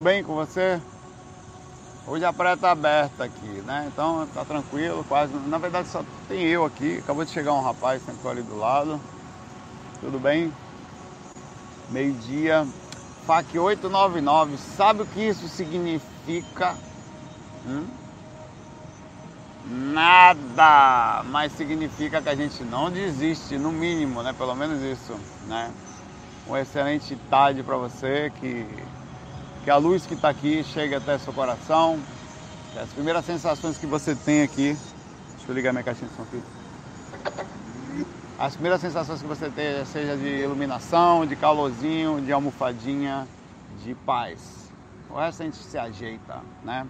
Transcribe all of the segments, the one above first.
bem com você? Hoje a praia está aberta aqui, né? Então tá tranquilo, quase. Na verdade só tem eu aqui. Acabou de chegar um rapaz, sentou ali do lado. Tudo bem? Meio-dia. FAC 899. Sabe o que isso significa? Hum? Nada! Mas significa que a gente não desiste, no mínimo, né? Pelo menos isso, né? Uma excelente tarde para você que que a luz que está aqui chegue até seu coração, que as primeiras sensações que você tem aqui, deixa eu ligar minha caixinha de som aqui, as primeiras sensações que você tem seja de iluminação, de calorzinho, de almofadinha, de paz. O resto a gente se ajeita, né?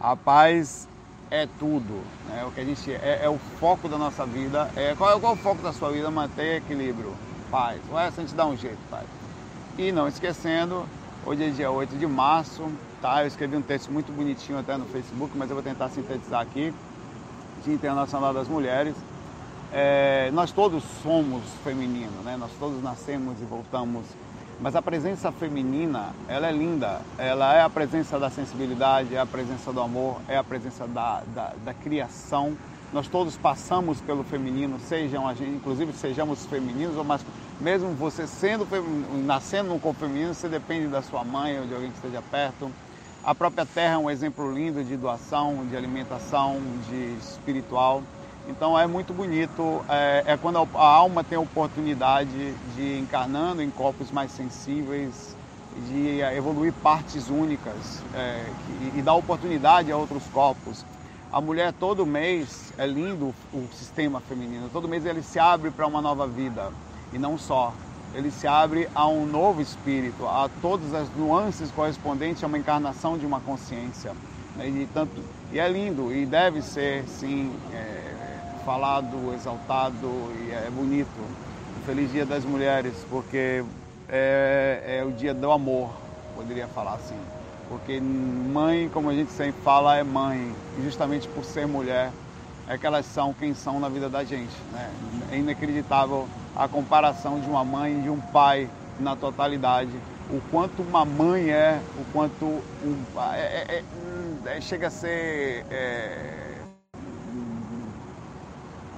A paz é tudo, né? O que a gente é, é o foco da nossa vida. É qual é, qual é o foco da sua vida? Manter equilíbrio, paz. O resto a gente dá um jeito, paz. E não esquecendo Hoje é dia 8 de março, tá? Eu escrevi um texto muito bonitinho até no Facebook, mas eu vou tentar sintetizar aqui. Dia Internacional das Mulheres. É, nós todos somos femininos, né? Nós todos nascemos e voltamos. Mas a presença feminina, ela é linda. Ela é a presença da sensibilidade, é a presença do amor, é a presença da, da, da criação nós todos passamos pelo feminino, sejam a gente, inclusive sejamos femininos ou masculinos. Mesmo você sendo nascendo num corpo feminino, você depende da sua mãe ou de alguém que esteja perto. A própria terra é um exemplo lindo de doação, de alimentação, de espiritual. Então é muito bonito, é, é quando a, alma tem a oportunidade de encarnando em corpos mais sensíveis, de evoluir partes únicas é, e, e dar oportunidade a outros corpos. A mulher todo mês, é lindo o sistema feminino, todo mês ele se abre para uma nova vida. E não só, ele se abre a um novo espírito, a todas as nuances correspondentes a uma encarnação de uma consciência. E, tanto, e é lindo, e deve ser, sim, é, falado, exaltado, e é bonito. Feliz Dia das Mulheres, porque é, é o dia do amor, poderia falar assim. Porque mãe, como a gente sempre fala, é mãe. Justamente por ser mulher, é que elas são quem são na vida da gente. Né? É inacreditável a comparação de uma mãe e de um pai na totalidade. O quanto uma mãe é, o quanto um, é, é, é, é, chega a ser é,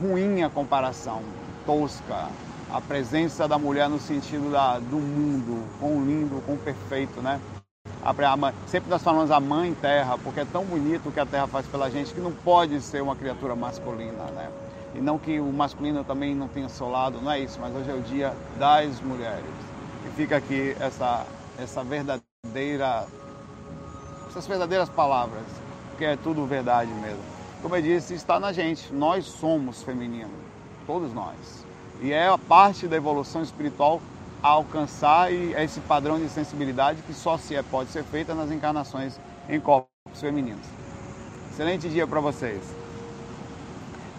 ruim a comparação, tosca. A presença da mulher no sentido da, do mundo, com lindo, com perfeito, né? A mãe, sempre nós falamos a mãe terra, porque é tão bonito o que a terra faz pela gente que não pode ser uma criatura masculina, né? E não que o masculino também não tenha seu lado, não é isso, mas hoje é o dia das mulheres. E fica aqui essa, essa verdadeira, essas verdadeiras palavras, porque é tudo verdade mesmo. Como eu disse, está na gente, nós somos femininos, todos nós. E é a parte da evolução espiritual a alcançar esse padrão de sensibilidade que só se é, pode ser feita nas encarnações em corpos femininos. Excelente dia para vocês.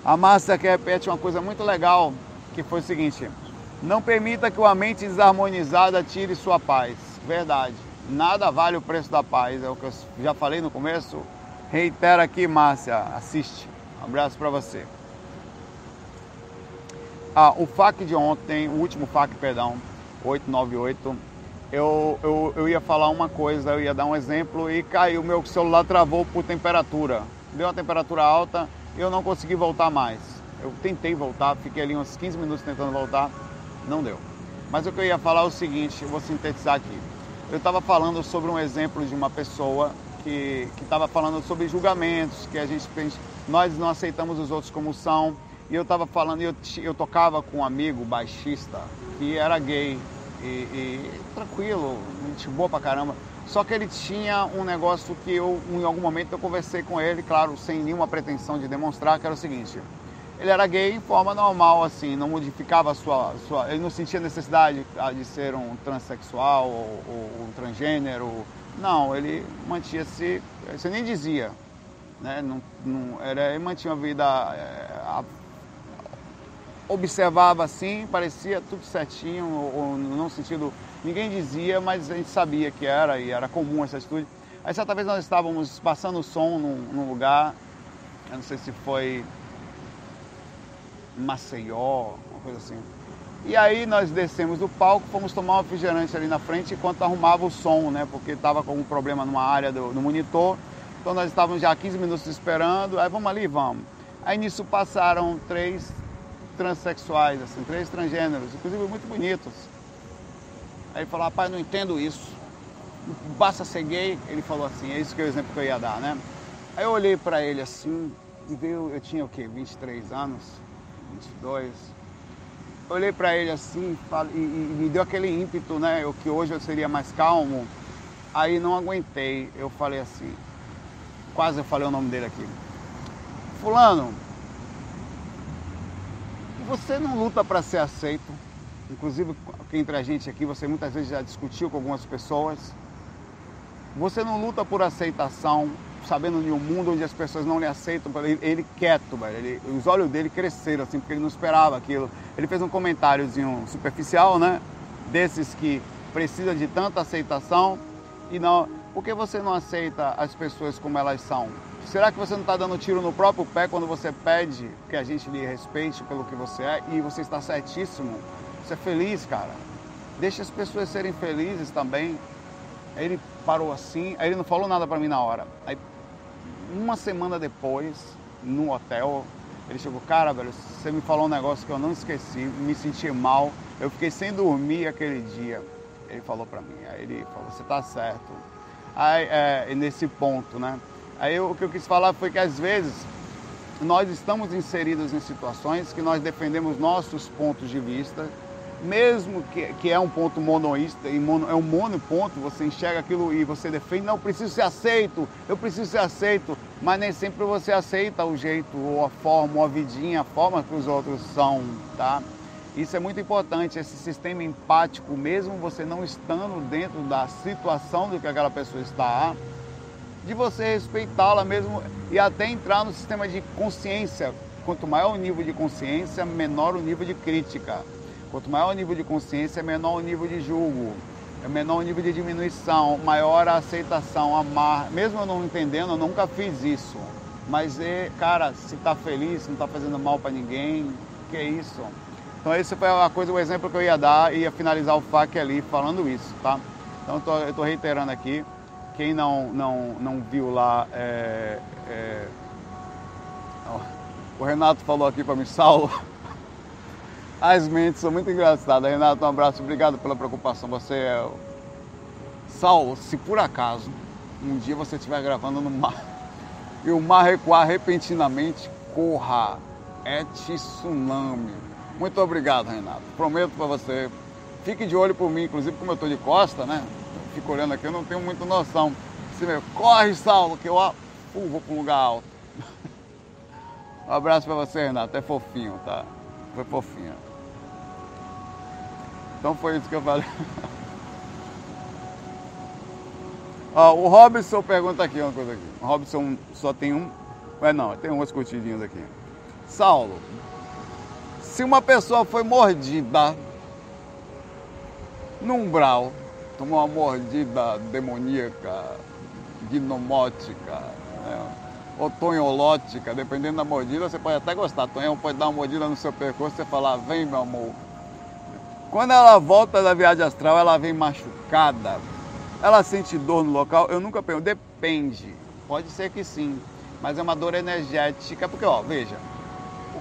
A Márcia que repete uma coisa muito legal, que foi o seguinte: não permita que uma mente desarmonizada tire sua paz. Verdade. Nada vale o preço da paz, é o que eu já falei no começo. Reitero aqui, Márcia, assiste. Um abraço para você. Ah, o FAQ de ontem, o último FAQ, perdão, 898, eu, eu, eu ia falar uma coisa, eu ia dar um exemplo e caiu, meu celular travou por temperatura. Deu uma temperatura alta e eu não consegui voltar mais. Eu tentei voltar, fiquei ali uns 15 minutos tentando voltar, não deu. Mas o que eu ia falar é o seguinte, vou sintetizar aqui. Eu estava falando sobre um exemplo de uma pessoa que estava falando sobre julgamentos, que a gente nós não aceitamos os outros como são. E eu estava falando, eu, eu tocava com um amigo baixista que era gay, e, e tranquilo, gente boa pra caramba. Só que ele tinha um negócio que eu, em algum momento, eu conversei com ele, claro, sem nenhuma pretensão de demonstrar, que era o seguinte. Ele era gay em forma normal, assim, não modificava a sua, sua... Ele não sentia necessidade ah, de ser um transexual ou, ou um transgênero. Não, ele mantinha-se... Você nem dizia, né? Não, não, era, ele mantinha uma vida é, observava assim, parecia tudo certinho, ou, no sentido, ninguém dizia, mas a gente sabia que era e era comum essa atitude. Aí certa vez nós estávamos passando o som num, num lugar, eu não sei se foi Maceió, uma coisa assim. E aí nós descemos do palco, fomos tomar um refrigerante ali na frente enquanto arrumava o som, né? Porque estava com um problema numa área do, do monitor. Então nós estávamos já 15 minutos esperando, aí vamos ali, vamos. Aí nisso passaram três transexuais, assim, três transgêneros, inclusive muito bonitos. Aí ele falou, rapaz, não entendo isso. Basta ser gay, ele falou assim, é isso que é o exemplo que eu ia dar, né? Aí eu olhei para ele assim, e veio, eu tinha o quê? 23 anos, 22. Eu olhei para ele assim e, e, me deu aquele ímpeto, né? O que hoje eu seria mais calmo. Aí não aguentei, eu falei assim, quase eu falei o nome dele aqui. Fulano, você não luta para ser aceito. Inclusive, entre a gente aqui, você muitas vezes já discutiu com algumas pessoas. Você não luta por aceitação, sabendo de um mundo onde as pessoas não lhe aceitam. Ele, ele quieto, velho. Ele, os olhos dele cresceram, assim, porque ele não esperava aquilo. Ele fez um comentáriozinho superficial, né? Desses que precisa de tanta aceitação e não. Por que você não aceita as pessoas como elas são? Será que você não está dando tiro no próprio pé quando você pede que a gente lhe respeite pelo que você é e você está certíssimo? Você é feliz, cara. Deixa as pessoas serem felizes também. Aí ele parou assim, aí ele não falou nada para mim na hora. Aí uma semana depois, no hotel, ele chegou, cara, velho, você me falou um negócio que eu não esqueci, me senti mal, eu fiquei sem dormir aquele dia. Ele falou para mim, aí ele falou, você tá certo. Aí, é, nesse ponto, né? Aí o que eu quis falar foi que às vezes nós estamos inseridos em situações que nós defendemos nossos pontos de vista, mesmo que, que é um ponto monoísta, e mono, é um monoponto, você enxerga aquilo e você defende, não, eu preciso ser aceito, eu preciso ser aceito, mas nem sempre você aceita o jeito, ou a forma, ou a vidinha, a forma que os outros são, tá? Isso é muito importante, esse sistema empático, mesmo você não estando dentro da situação do que aquela pessoa está, de você respeitá-la mesmo e até entrar no sistema de consciência. Quanto maior o nível de consciência, menor o nível de crítica. Quanto maior o nível de consciência, menor o nível de julgo, é menor o nível de diminuição, maior a aceitação, amar. Mesmo eu não entendendo, eu nunca fiz isso. Mas, é, cara, se tá feliz, se não tá fazendo mal para ninguém, que é isso? Então, esse foi a coisa, o exemplo que eu ia dar e ia finalizar o FAQ ali falando isso, tá? Então, eu tô, eu tô reiterando aqui. Quem não, não, não viu lá, é, é, o Renato falou aqui para mim, Saulo, as mentes são muito engraçadas. Renato, um abraço, obrigado pela preocupação. Você é. Saulo, se por acaso um dia você estiver gravando no mar e o mar recuar repentinamente, corra. É tsunami. Muito obrigado, Renato. Prometo para você. Fique de olho por mim, inclusive como eu estou de costa, né? Fico olhando aqui, eu não tenho muita noção. Corre, Saulo, que eu uh, vou para um lugar alto. um abraço para você, Renato. É fofinho, tá? Foi fofinho. Então foi isso que eu falei. O Robson pergunta aqui uma coisa aqui. O Robson só tem um. É não, tem umas curtidinhas aqui. Saulo, se uma pessoa foi mordida num umbral tomou uma mordida demoníaca, gnomótica, né? ou tonholótica, dependendo da mordida, você pode até gostar. Tonhão pode dar uma mordida no seu percurso e falar, vem meu amor. Quando ela volta da viagem astral, ela vem machucada. Ela sente dor no local? Eu nunca pergunto. Depende. Pode ser que sim. Mas é uma dor energética. Porque, ó, veja.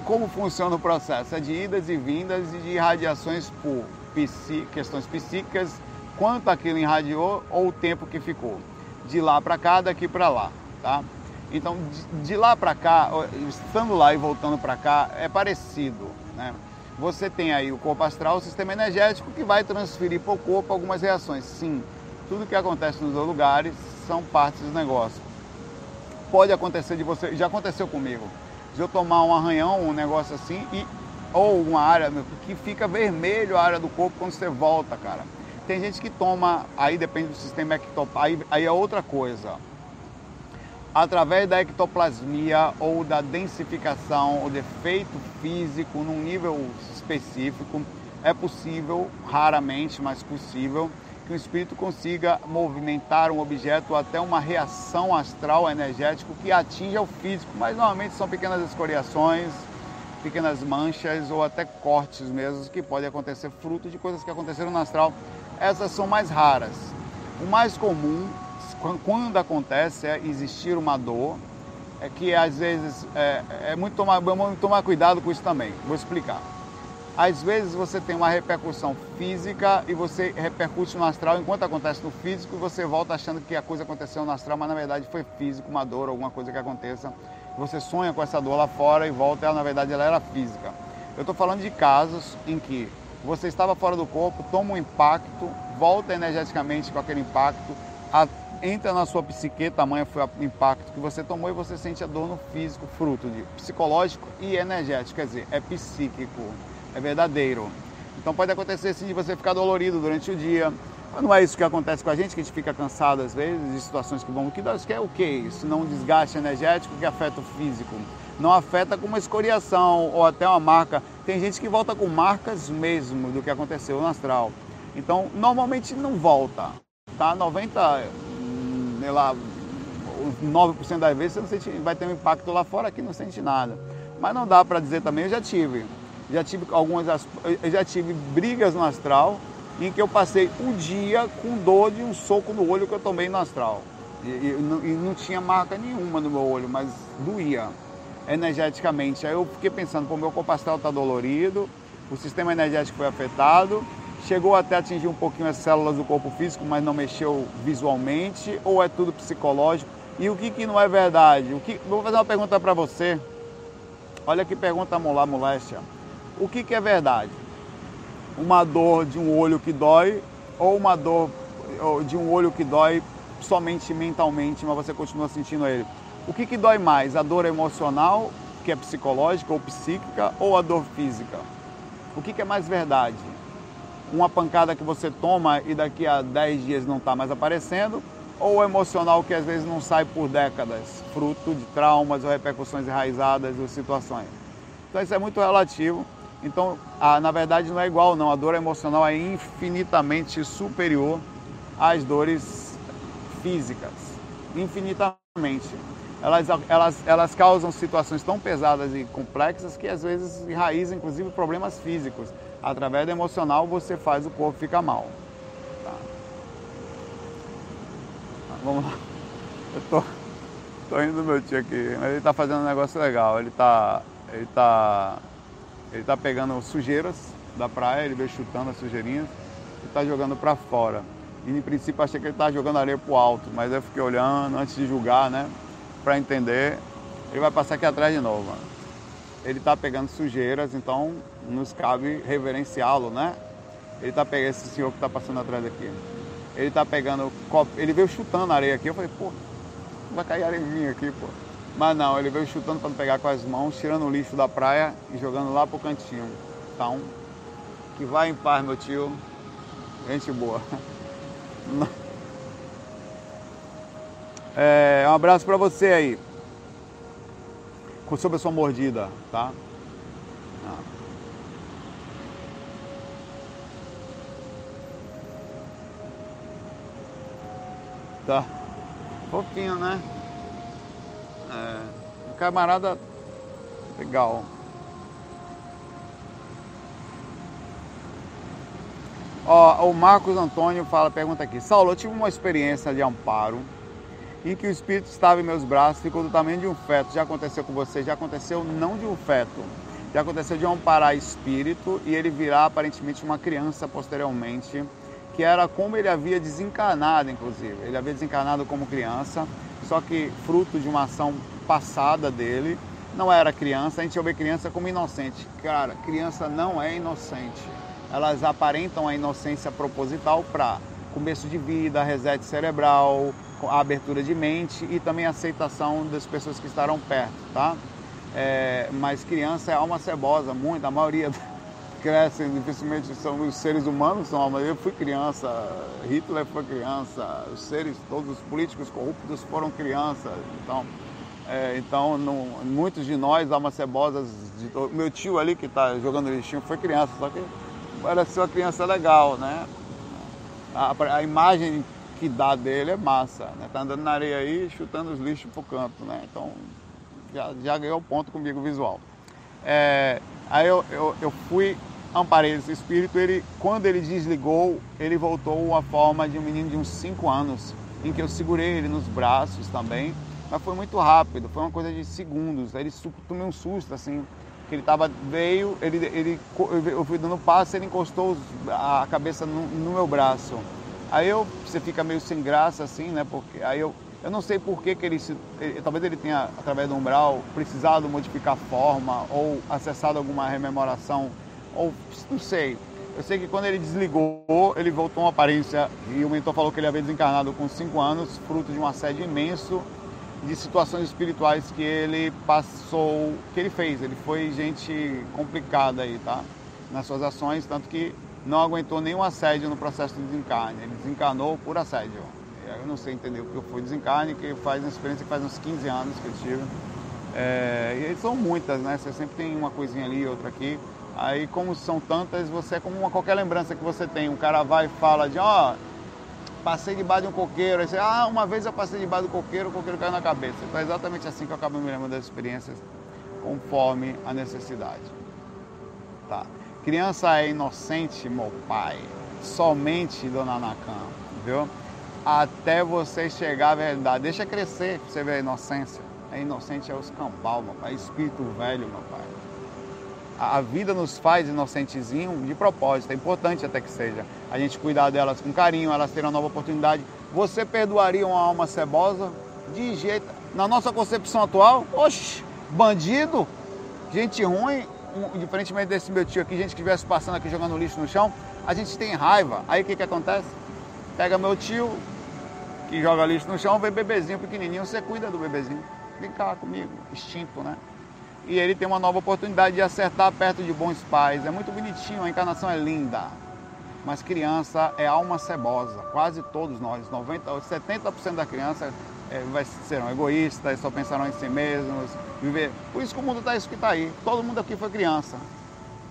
Como funciona o processo? É de idas e vindas e de irradiações por psi, questões psíquicas quanto aquilo irradiou ou o tempo que ficou. De lá para cá, daqui para lá, tá? Então, de, lá para cá, estando lá e voltando para cá, é parecido, né? Você tem aí o corpo astral, o sistema energético, que vai transferir para o corpo algumas reações. Sim, tudo que acontece nos dois lugares são partes do negócio. Pode acontecer de você, já aconteceu comigo, de eu tomar um arranhão, um negócio assim, e, ou uma área que fica vermelho a área do corpo quando você volta, cara. Tem gente que toma, aí depende do sistema ectoplasma, aí, aí é outra coisa. Através da ectoplasmia ou da densificação, o defeito físico num nível específico, é possível, raramente, mas possível, que o espírito consiga movimentar um objeto até uma reação astral energético que atinja o físico, mas normalmente são pequenas escoriações, pequenas manchas ou até cortes mesmo que podem acontecer fruto de coisas que aconteceram no astral. Essas são mais raras. O mais comum, quando acontece, é existir uma dor, é que às vezes é, é muito tomar, vamos tomar cuidado com isso também. Vou explicar. Às vezes você tem uma repercussão física e você repercute no astral enquanto acontece no físico você volta achando que a coisa aconteceu no astral, mas na verdade foi físico, uma dor, alguma coisa que aconteça. Você sonha com essa dor lá fora e volta, ela, na verdade ela era física. Eu estou falando de casos em que você estava fora do corpo, toma um impacto, volta energeticamente com aquele impacto, a, entra na sua psique, tamanho foi o impacto que você tomou e você sente a dor no físico, fruto de psicológico e energético, quer dizer, é psíquico é verdadeiro. Então pode acontecer sim de você ficar dolorido durante o dia. Mas não é isso que acontece com a gente, que a gente fica cansado às vezes de situações que vão. Que que é o que? Isso não um desgaste energético que afeta o físico. Não afeta com uma escoriação ou até uma marca. Tem gente que volta com marcas mesmo do que aconteceu no astral. Então, normalmente não volta. Tá? 90, hum, sei lá, 9% das vezes você não sente, vai ter um impacto lá fora aqui não sente nada. Mas não dá para dizer também, eu já tive já tive algumas já tive brigas no astral em que eu passei o dia com dor de um soco no olho que eu tomei no astral. E, e, e não tinha marca nenhuma no meu olho, mas doía energeticamente. Aí eu fiquei pensando, pô, meu corpo astral está dolorido, o sistema energético foi afetado, chegou até atingir um pouquinho as células do corpo físico, mas não mexeu visualmente, ou é tudo psicológico? E o que, que não é verdade? O que, vou fazer uma pergunta para você. Olha que pergunta lá, moléstia. O que, que é verdade? Uma dor de um olho que dói ou uma dor de um olho que dói somente mentalmente, mas você continua sentindo ele? O que, que dói mais? A dor emocional, que é psicológica ou psíquica, ou a dor física? O que, que é mais verdade? Uma pancada que você toma e daqui a 10 dias não está mais aparecendo, ou o emocional que às vezes não sai por décadas, fruto de traumas ou repercussões enraizadas ou situações. Então isso é muito relativo então, a, na verdade, não é igual, não. A dor emocional é infinitamente superior às dores físicas. Infinitamente. Elas, elas, elas causam situações tão pesadas e complexas que às vezes enraizam, inclusive, problemas físicos. Através do emocional, você faz o corpo ficar mal. Tá. Vamos lá. Eu tô, tô indo do meu tio aqui, ele tá fazendo um negócio legal. Ele tá. Ele tá ele está pegando sujeiras da praia, ele veio chutando as sujeirinhas e está jogando para fora. E em princípio achei que ele estava jogando areia para o alto, mas eu fiquei olhando antes de julgar, né? Para entender. Ele vai passar aqui atrás de novo. Mano. Ele está pegando sujeiras, então nos cabe reverenciá-lo, né? Ele está pegando esse senhor que está passando atrás aqui. Ele está pegando copo, ele veio chutando areia aqui. Eu falei, pô, vai cair areia em mim aqui, pô. Mas não, ele veio chutando para pegar com as mãos, tirando o lixo da praia e jogando lá pro cantinho. Então, que vai em paz, meu tio. Gente boa. É, um abraço para você aí. Sobre a sua mordida, tá? Ah. Tá. Fofinho, né? É, um camarada legal. Ó, o Marcos Antônio fala, pergunta aqui. Saulo, eu tive uma experiência de amparo em que o espírito estava em meus braços, ficou do tamanho de um feto. Já aconteceu com você? Já aconteceu não de um feto. Já aconteceu de amparar espírito e ele virar aparentemente uma criança posteriormente, que era como ele havia desencarnado, inclusive. Ele havia desencarnado como criança só que fruto de uma ação passada dele, não era criança, a gente vê criança como inocente. Cara, criança não é inocente. Elas aparentam a inocência proposital para começo de vida, reset cerebral, a abertura de mente e também a aceitação das pessoas que estarão perto, tá? É, mas criança é alma cebosa, muito, a maioria crescem, dificilmente são os seres humanos são alma. Eu fui criança, Hitler foi criança, os seres, todos os políticos corruptos foram crianças. Então, é, então muitos de nós, almas cebosas, de, meu tio ali que está jogando lixinho foi criança, só que pareceu uma criança legal, né? A, a, imagem que dá dele é massa, né? Tá andando na areia aí, chutando os lixos pro canto, né? Então já, já ganhou ponto comigo visual. É, aí eu, eu, eu fui, amparei esse espírito, ele, quando ele desligou, ele voltou à forma de um menino de uns 5 anos, em que eu segurei ele nos braços também, mas foi muito rápido, foi uma coisa de segundos. Aí ele tomei um susto, assim, que ele tava, veio, ele, ele, eu fui dando passo, ele encostou a cabeça no, no meu braço. Aí eu, você fica meio sem graça assim, né? Porque aí eu, eu não sei por que, que ele, se, ele, talvez ele tenha, através do umbral, precisado modificar a forma ou acessado alguma rememoração, ou não sei. Eu sei que quando ele desligou, ele voltou uma aparência, e o mentor falou que ele havia desencarnado com 5 anos, fruto de um assédio imenso de situações espirituais que ele passou, que ele fez. Ele foi gente complicada aí, tá? Nas suas ações, tanto que não aguentou nenhum assédio no processo de desencarne. Ele desencarnou por assédio. Eu não sei entender o que foi desencarne, que faz uma experiência que faz uns 15 anos que eu tive. É, e são muitas, né? Você sempre tem uma coisinha ali, outra aqui. Aí, como são tantas, você é como uma, qualquer lembrança que você tem. Um cara vai e fala de, ó, oh, passei debaixo de um coqueiro. Aí você, ah, uma vez eu passei debaixo do coqueiro, o coqueiro caiu na cabeça. Então é exatamente assim que eu acabo me lembrando das experiências, conforme a necessidade. Tá. Criança é inocente, meu pai. Somente, dona Nakan, viu? Até você chegar à verdade. Deixa crescer pra você ver a inocência. É inocente é os cambal, meu pai. É espírito velho, meu pai a vida nos faz inocentezinho de propósito, é importante até que seja. A gente cuidar delas com carinho, elas uma nova oportunidade. Você perdoaria uma alma cebosa? De jeito. Na nossa concepção atual, oxe, bandido, gente ruim, um, diferentemente desse meu tio aqui, gente que estivesse passando aqui jogando lixo no chão, a gente tem raiva. Aí o que, que acontece? Pega meu tio, que joga lixo no chão, vê bebezinho pequenininho, você cuida do bebezinho. Vem cá comigo, instinto, né? e ele tem uma nova oportunidade de acertar perto de bons pais. É muito bonitinho, a encarnação é linda. Mas criança é alma cebosa, quase todos nós, 90, 70% da criança é, vai, serão egoístas, só pensarão em si mesmos, viver. Por isso que o mundo está isso que está aí. Todo mundo aqui foi criança.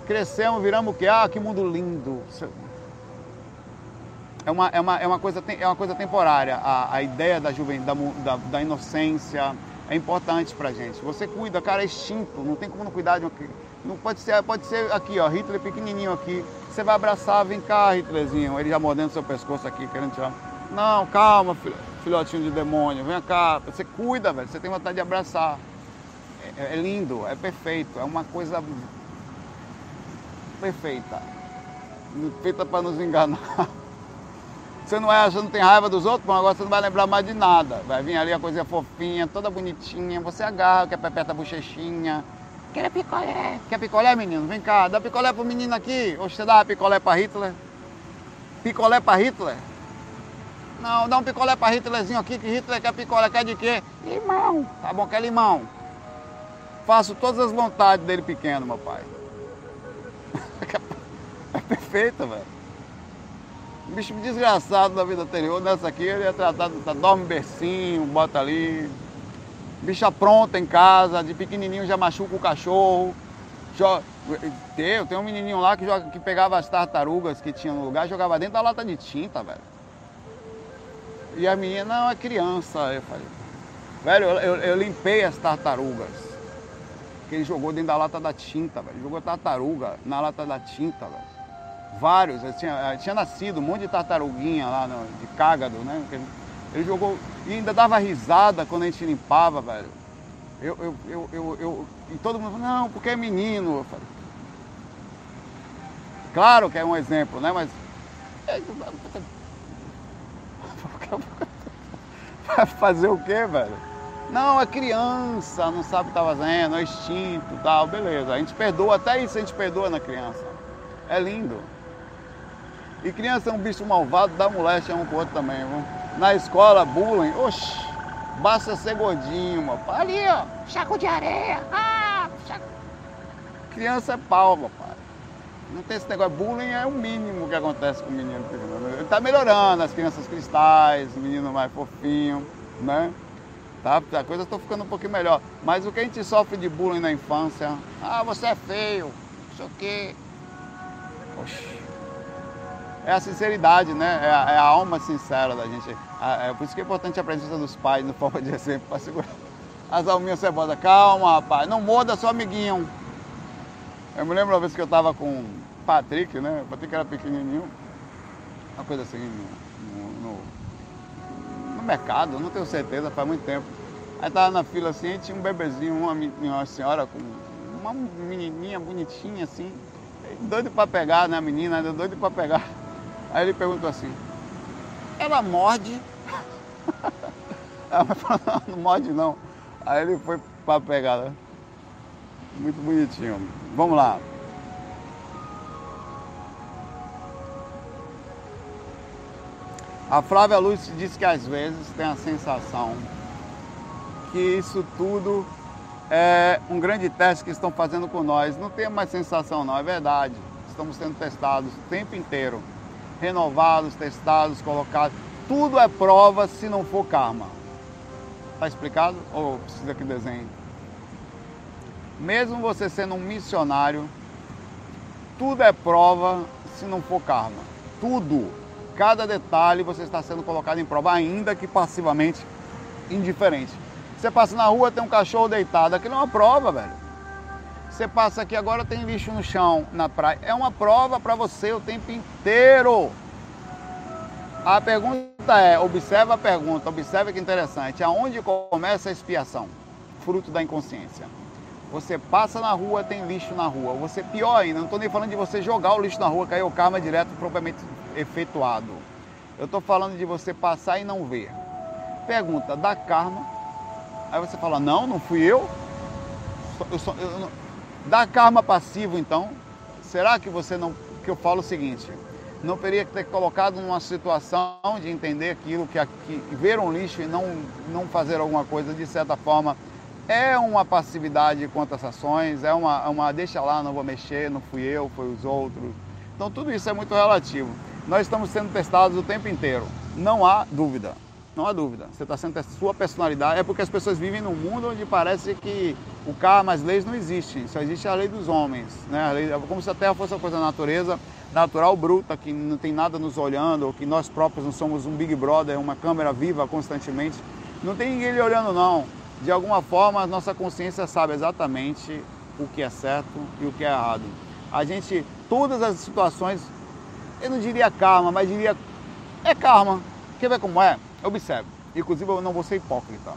Crescemos, viramos o quê? Ah, que mundo lindo. É uma, é uma, é uma, coisa, é uma coisa temporária. A, a ideia da, juven, da, da, inocência, é importante pra gente. Você cuida, cara, é extinto, não tem como não cuidar de um. Não pode ser, pode ser aqui, ó, Hitler pequenininho aqui. Você vai abraçar, vem cá, Hitlerzinho. Ele já mordendo seu pescoço aqui, querendo tirar. Não, calma, filhotinho de demônio, vem cá. Você cuida, velho, você tem vontade de abraçar. É, é lindo, é perfeito, é uma coisa perfeita. Feita para nos enganar. Você não, é, você não tem raiva dos outros, mas agora você não vai lembrar mais de nada. Vai vir ali a coisinha fofinha, toda bonitinha. Você agarra, quer pepeta a bochechinha. Quer picolé. Quer picolé, menino? Vem cá, dá picolé pro menino aqui. Ou você dá picolé pra Hitler? Picolé pra Hitler? Não, dá um picolé pra Hitlerzinho aqui, que Hitler quer picolé. Quer de quê? Limão. Tá bom, quer limão. Faço todas as vontades dele pequeno, meu pai. É perfeito, velho bicho desgraçado da vida anterior, nessa aqui ele é tratado, tá, dorme bercinho, bota ali. Bicha pronta em casa, de pequenininho já machuca o cachorro. Eu tenho um menininho lá que, joga, que pegava as tartarugas que tinha no lugar jogava dentro da lata de tinta, velho. E a menina, é criança. Eu falei, velho, eu, eu, limpei as tartarugas. Que ele jogou dentro da lata da tinta, velho. Jogou tartaruga na lata da tinta, velho vários, tinha, tinha nascido um monte de tartaruguinha lá, no, de cágado, né? Ele, ele, jogou e ainda dava risada quando a gente limpava, velho. Eu, eu, eu, eu, eu e todo mundo falou, não, porque é menino. Eu falei, claro que é um exemplo, né? Mas. Vai fazer o quê, velho? Não, é criança, não sabe o que está fazendo, é instinto tal, beleza. A gente perdoa, até isso a gente perdoa na criança. É lindo. E criança é um bicho malvado, dá moléstia um com o outro também, viu? Na escola, bullying, oxi, basta ser gordinho, pai. Ali, ó, chaco de areia. Ah, chaco. Criança é pau, pai. Não tem esse negócio. Bullying é o mínimo que acontece com o menino. Ele tá melhorando, as crianças cristais, o menino mais fofinho, né? Tá? A coisa tá ficando um pouquinho melhor. Mas o que a gente sofre de bullying na infância, ah, você é feio, não sei o quê. Oxi é a sinceridade, né? É a, é a alma sincera da gente. É, é, por isso que é importante a presença dos pais no forma de exemplo, para segurar as alminhas cebosas. Calma, rapaz, não morda seu amiguinho. Eu me lembro uma vez que eu estava com o Patrick, né? O Patrick era pequenininho, uma coisa assim, no, no, no mercado, não tenho certeza, faz muito tempo. Aí tava na fila assim, tinha um bebezinho, uma, uma senhora com uma menininha bonitinha assim, doido para pegar, né, a menina, doido para pegar. Aí ele perguntou assim, ela morde? Ela falou, não, não morde não. Aí ele foi para pegar, né? Muito bonitinho. Vamos lá. A Flávia Luz disse que às vezes tem a sensação que isso tudo é um grande teste que estão fazendo com nós. Não tem mais sensação não, é verdade. Estamos sendo testados o tempo inteiro. Renovados, testados, colocados. Tudo é prova se não for karma. Tá explicado? Ou precisa que desenhe? Mesmo você sendo um missionário, tudo é prova se não for karma. Tudo. Cada detalhe você está sendo colocado em prova, ainda que passivamente indiferente. Você passa na rua, tem um cachorro deitado, aquilo é uma prova, velho. Você passa aqui agora, tem lixo no chão, na praia. É uma prova para você o tempo inteiro. A pergunta é, observa a pergunta, observa que interessante. Aonde começa a expiação? Fruto da inconsciência. Você passa na rua, tem lixo na rua. Você, pior ainda, não estou nem falando de você jogar o lixo na rua, cair o karma direto propriamente efetuado. Eu estou falando de você passar e não ver. Pergunta, dá karma? Aí você fala, não, não fui eu. eu, sou, eu não... Dá karma passivo então? Será que você não. Que eu falo o seguinte, não teria que ter colocado numa situação de entender aquilo que, que ver um lixo e não, não fazer alguma coisa de certa forma é uma passividade quanto às ações, é uma, uma deixa lá, não vou mexer, não fui eu, foi os outros. Então tudo isso é muito relativo. Nós estamos sendo testados o tempo inteiro, não há dúvida. Não há dúvida. Você está sendo testado, sua personalidade. É porque as pessoas vivem num mundo onde parece que o karma, as leis não existem. Só existe a lei dos homens. Né? Lei, é como se a Terra fosse uma coisa da natureza, natural, bruta, que não tem nada nos olhando, ou que nós próprios não somos um Big Brother, uma câmera viva constantemente. Não tem ninguém lhe olhando, não de alguma forma a nossa consciência sabe exatamente o que é certo e o que é errado. A gente, todas as situações, eu não diria karma, mas diria é karma. Quer ver como é? Observe. Inclusive eu não vou ser hipócrita.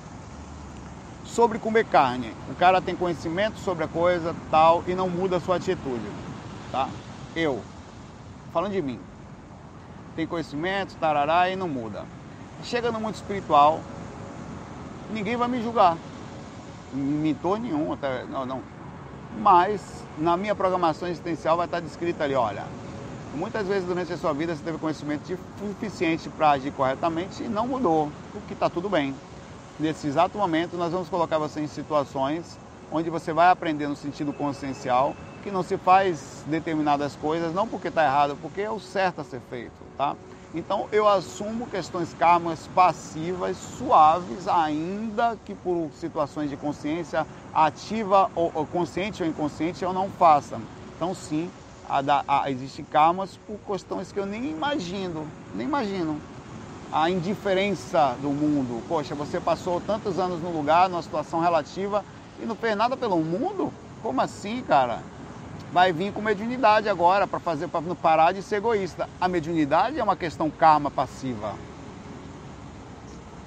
Sobre comer carne, o cara tem conhecimento sobre a coisa tal e não muda a sua atitude, tá? Eu, falando de mim, tem conhecimento, tarará e não muda. Chega no mundo espiritual, ninguém vai me julgar. Mentor nenhum, até, não, não. Mas na minha programação existencial vai estar descrito ali, olha, muitas vezes durante a sua vida você teve conhecimento suficiente para agir corretamente e não mudou, o que está tudo bem. Nesse exato momento nós vamos colocar você em situações onde você vai aprender no sentido consciencial que não se faz determinadas coisas não porque está errado, porque é o certo a ser feito, tá? Então eu assumo questões karmas passivas, suaves, ainda que por situações de consciência ativa ou, ou consciente ou inconsciente eu não faça. Então sim, existem karmas por questões que eu nem imagino, nem imagino. A indiferença do mundo. Poxa, você passou tantos anos no lugar, numa situação relativa e não fez nada pelo mundo? Como assim, cara? Vai vir com mediunidade agora para fazer para não parar de ser egoísta. A mediunidade é uma questão karma passiva.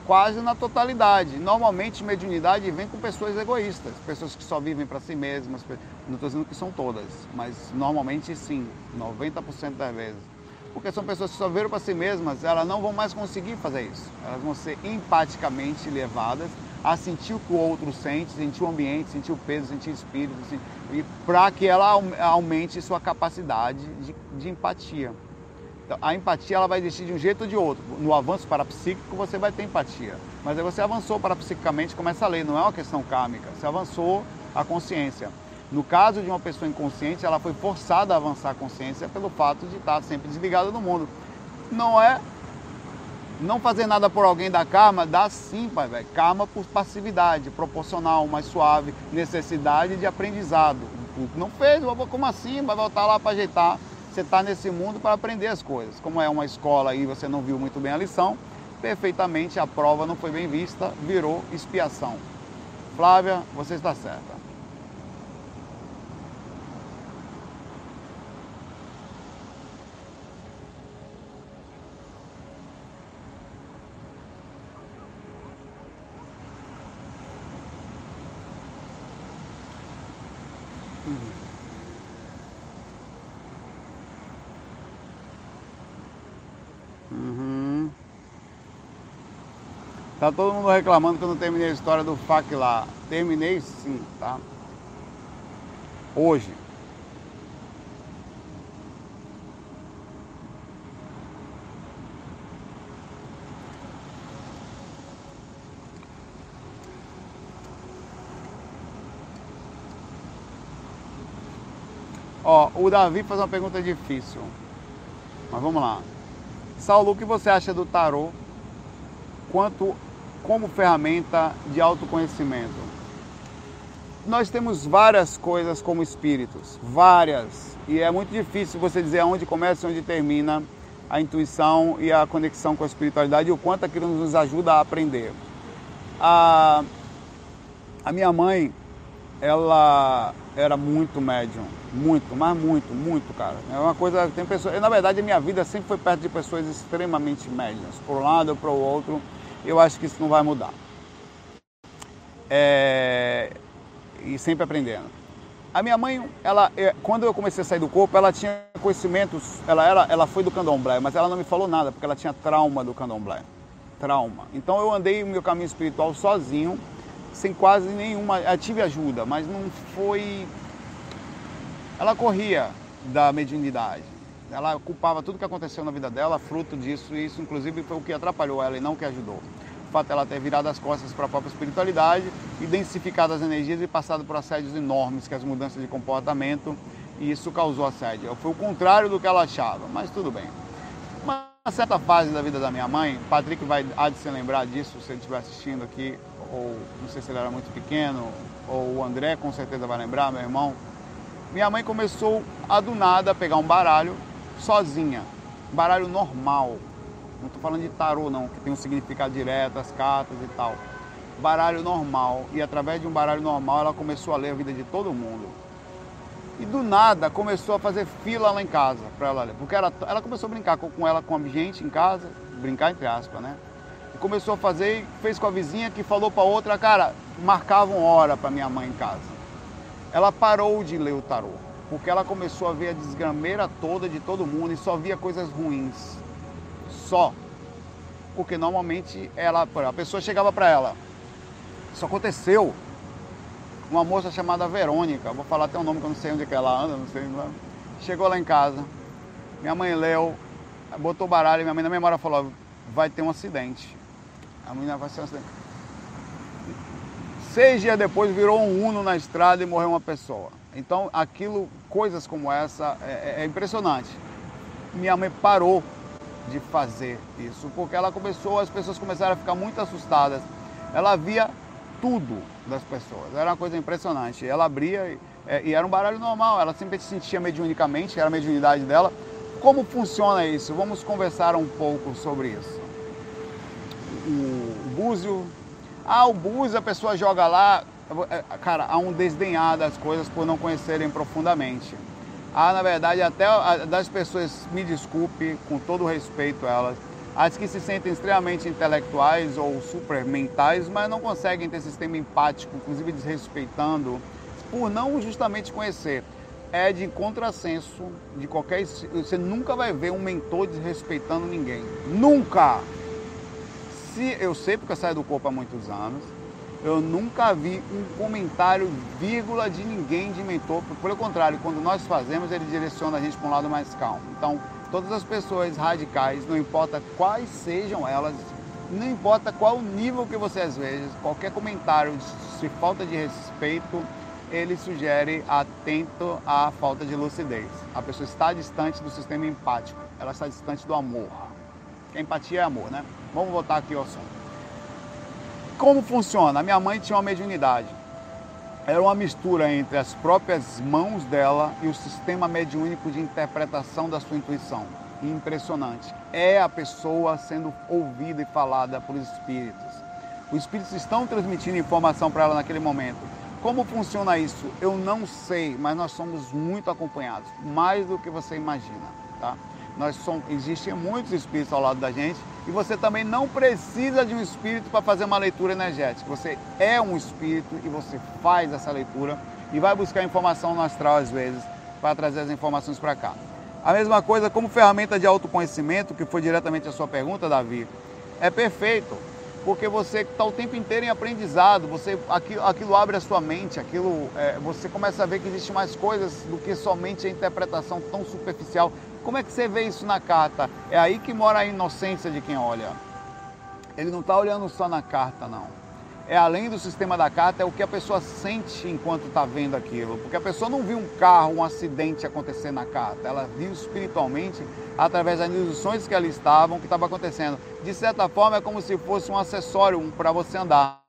Quase na totalidade. Normalmente mediunidade vem com pessoas egoístas, pessoas que só vivem para si mesmas. Não estou dizendo que são todas, mas normalmente sim, 90% das vezes. Porque são pessoas que só viram para si mesmas, elas não vão mais conseguir fazer isso. Elas vão ser empaticamente levadas a sentir o que o outro sente, sentir o ambiente, sentir o peso, sentir o espírito, e para que ela aumente sua capacidade de, de empatia. Então, a empatia ela vai existir de um jeito ou de outro. No avanço parapsíquico você vai ter empatia, mas aí você avançou parapsiquicamente, começa a lei, não é uma questão kármica, você avançou a consciência. No caso de uma pessoa inconsciente, ela foi forçada a avançar a consciência pelo fato de estar sempre desligada do mundo. Não é não fazer nada por alguém da karma, dá sim, pai, velho. Karma por passividade, proporcional, mais suave, necessidade de aprendizado. Não fez, como assim? Vai voltar lá para ajeitar. Você está nesse mundo para aprender as coisas. Como é uma escola e você não viu muito bem a lição, perfeitamente a prova não foi bem vista, virou expiação. Flávia, você está certa. Tá todo mundo reclamando que eu não terminei a história do FAC lá. Terminei sim, tá? Hoje. Ó, o Davi faz uma pergunta difícil. Mas vamos lá. Saulo, o que você acha do tarô quanto como ferramenta de autoconhecimento? Nós temos várias coisas como espíritos, várias. E é muito difícil você dizer onde começa e onde termina a intuição e a conexão com a espiritualidade e o quanto aquilo nos ajuda a aprender. A, a minha mãe, ela era muito médium, muito, mas muito, muito, cara. É uma coisa, tem pessoas, na verdade a minha vida sempre foi perto de pessoas extremamente médiums, por um lado ou para o outro, eu acho que isso não vai mudar. É, e sempre aprendendo. A minha mãe, ela, é, quando eu comecei a sair do corpo, ela tinha conhecimentos, ela, era, ela foi do candomblé, mas ela não me falou nada, porque ela tinha trauma do candomblé. Trauma. Então eu andei o meu caminho espiritual sozinho, sem quase nenhuma. Eu tive ajuda, mas não foi. Ela corria da mediunidade. Ela culpava tudo que aconteceu na vida dela, fruto disso, e isso inclusive foi o que atrapalhou ela e não o que ajudou. O fato dela ter virado as costas para a própria espiritualidade, identificado as energias e passado por assédios enormes, que é as mudanças de comportamento, e isso causou assédio. Foi o contrário do que ela achava, mas tudo bem. Uma certa fase da vida da minha mãe, Patrick vai há de se lembrar disso se ele estiver assistindo aqui, ou não sei se ele era muito pequeno, ou o André com certeza vai lembrar, meu irmão. Minha mãe começou a do nada pegar um baralho sozinha, baralho normal. Não estou falando de tarô não, que tem um significado direto, as cartas e tal. Baralho normal. E através de um baralho normal ela começou a ler a vida de todo mundo. E do nada começou a fazer fila lá em casa para ela ler. Porque ela, ela começou a brincar com, com ela, com a gente em casa, brincar entre aspas, né? começou a fazer e fez com a vizinha que falou para outra, cara, marcavam hora para minha mãe em casa. Ela parou de ler o tarô, porque ela começou a ver a desgrameira toda de todo mundo e só via coisas ruins. Só. Porque normalmente ela, a pessoa chegava para ela. Isso aconteceu. Uma moça chamada Verônica, vou falar até o nome que eu não sei onde é que ela anda, não sei. Chegou lá em casa, minha mãe leu, botou baralho, minha mãe na memória falou, vai ter um acidente. A menina vai ser um acidente. Seis dias depois virou um uno na estrada e morreu uma pessoa. Então aquilo, coisas como essa, é, é, é impressionante. Minha mãe parou de fazer isso, porque ela começou, as pessoas começaram a ficar muito assustadas. Ela via tudo das pessoas, era uma coisa impressionante. Ela abria e, é, e era um baralho normal, ela sempre se sentia mediunicamente, era a mediunidade dela. Como funciona isso? Vamos conversar um pouco sobre isso o búzio. Ah, o búzio a pessoa joga lá. É, cara, há um desdenhar das coisas por não conhecerem profundamente. Há, na verdade, até das pessoas, me desculpe, com todo respeito elas, as que se sentem extremamente intelectuais ou super mentais, mas não conseguem ter sistema empático, inclusive desrespeitando, por não justamente conhecer. É de contrassenso de qualquer. Você nunca vai ver um mentor desrespeitando ninguém. Nunca! se eu sei porque eu saio do corpo há muitos anos, eu nunca vi um comentário, vírgula de ninguém de mentor. Pelo contrário, quando nós fazemos, ele direciona a gente para um lado mais calmo. Então, todas as pessoas radicais, não importa quais sejam elas, não importa qual nível que você às vezes, qualquer comentário, se falta de respeito, ele sugere atento à falta de lucidez. A pessoa está distante do sistema empático, ela está distante do amor. Que empatia é amor, né? Vamos voltar aqui ao assunto. Como funciona? A minha mãe tinha uma mediunidade. Era uma mistura entre as próprias mãos dela e o sistema mediúnico de interpretação da sua intuição. Impressionante. É a pessoa sendo ouvida e falada por espíritos. Os espíritos estão transmitindo informação para ela naquele momento. Como funciona isso? Eu não sei, mas nós somos muito acompanhados, mais do que você imagina, tá? Nós somos, existem muitos espíritos ao lado da gente e você também não precisa de um espírito para fazer uma leitura energética. Você é um espírito e você faz essa leitura e vai buscar informação no astral às vezes para trazer as informações para cá. A mesma coisa como ferramenta de autoconhecimento, que foi diretamente a sua pergunta, Davi, é perfeito, porque você está o tempo inteiro em aprendizado, você aquilo, aquilo abre a sua mente, aquilo é, você começa a ver que existe mais coisas do que somente a interpretação tão superficial. Como é que você vê isso na carta? É aí que mora a inocência de quem olha. Ele não está olhando só na carta, não é além do sistema da carta, é o que a pessoa sente enquanto está vendo aquilo. Porque a pessoa não viu um carro, um acidente acontecer na carta. Ela viu espiritualmente, através das ilusões que ali estavam, que estava acontecendo. De certa forma, é como se fosse um acessório para você andar.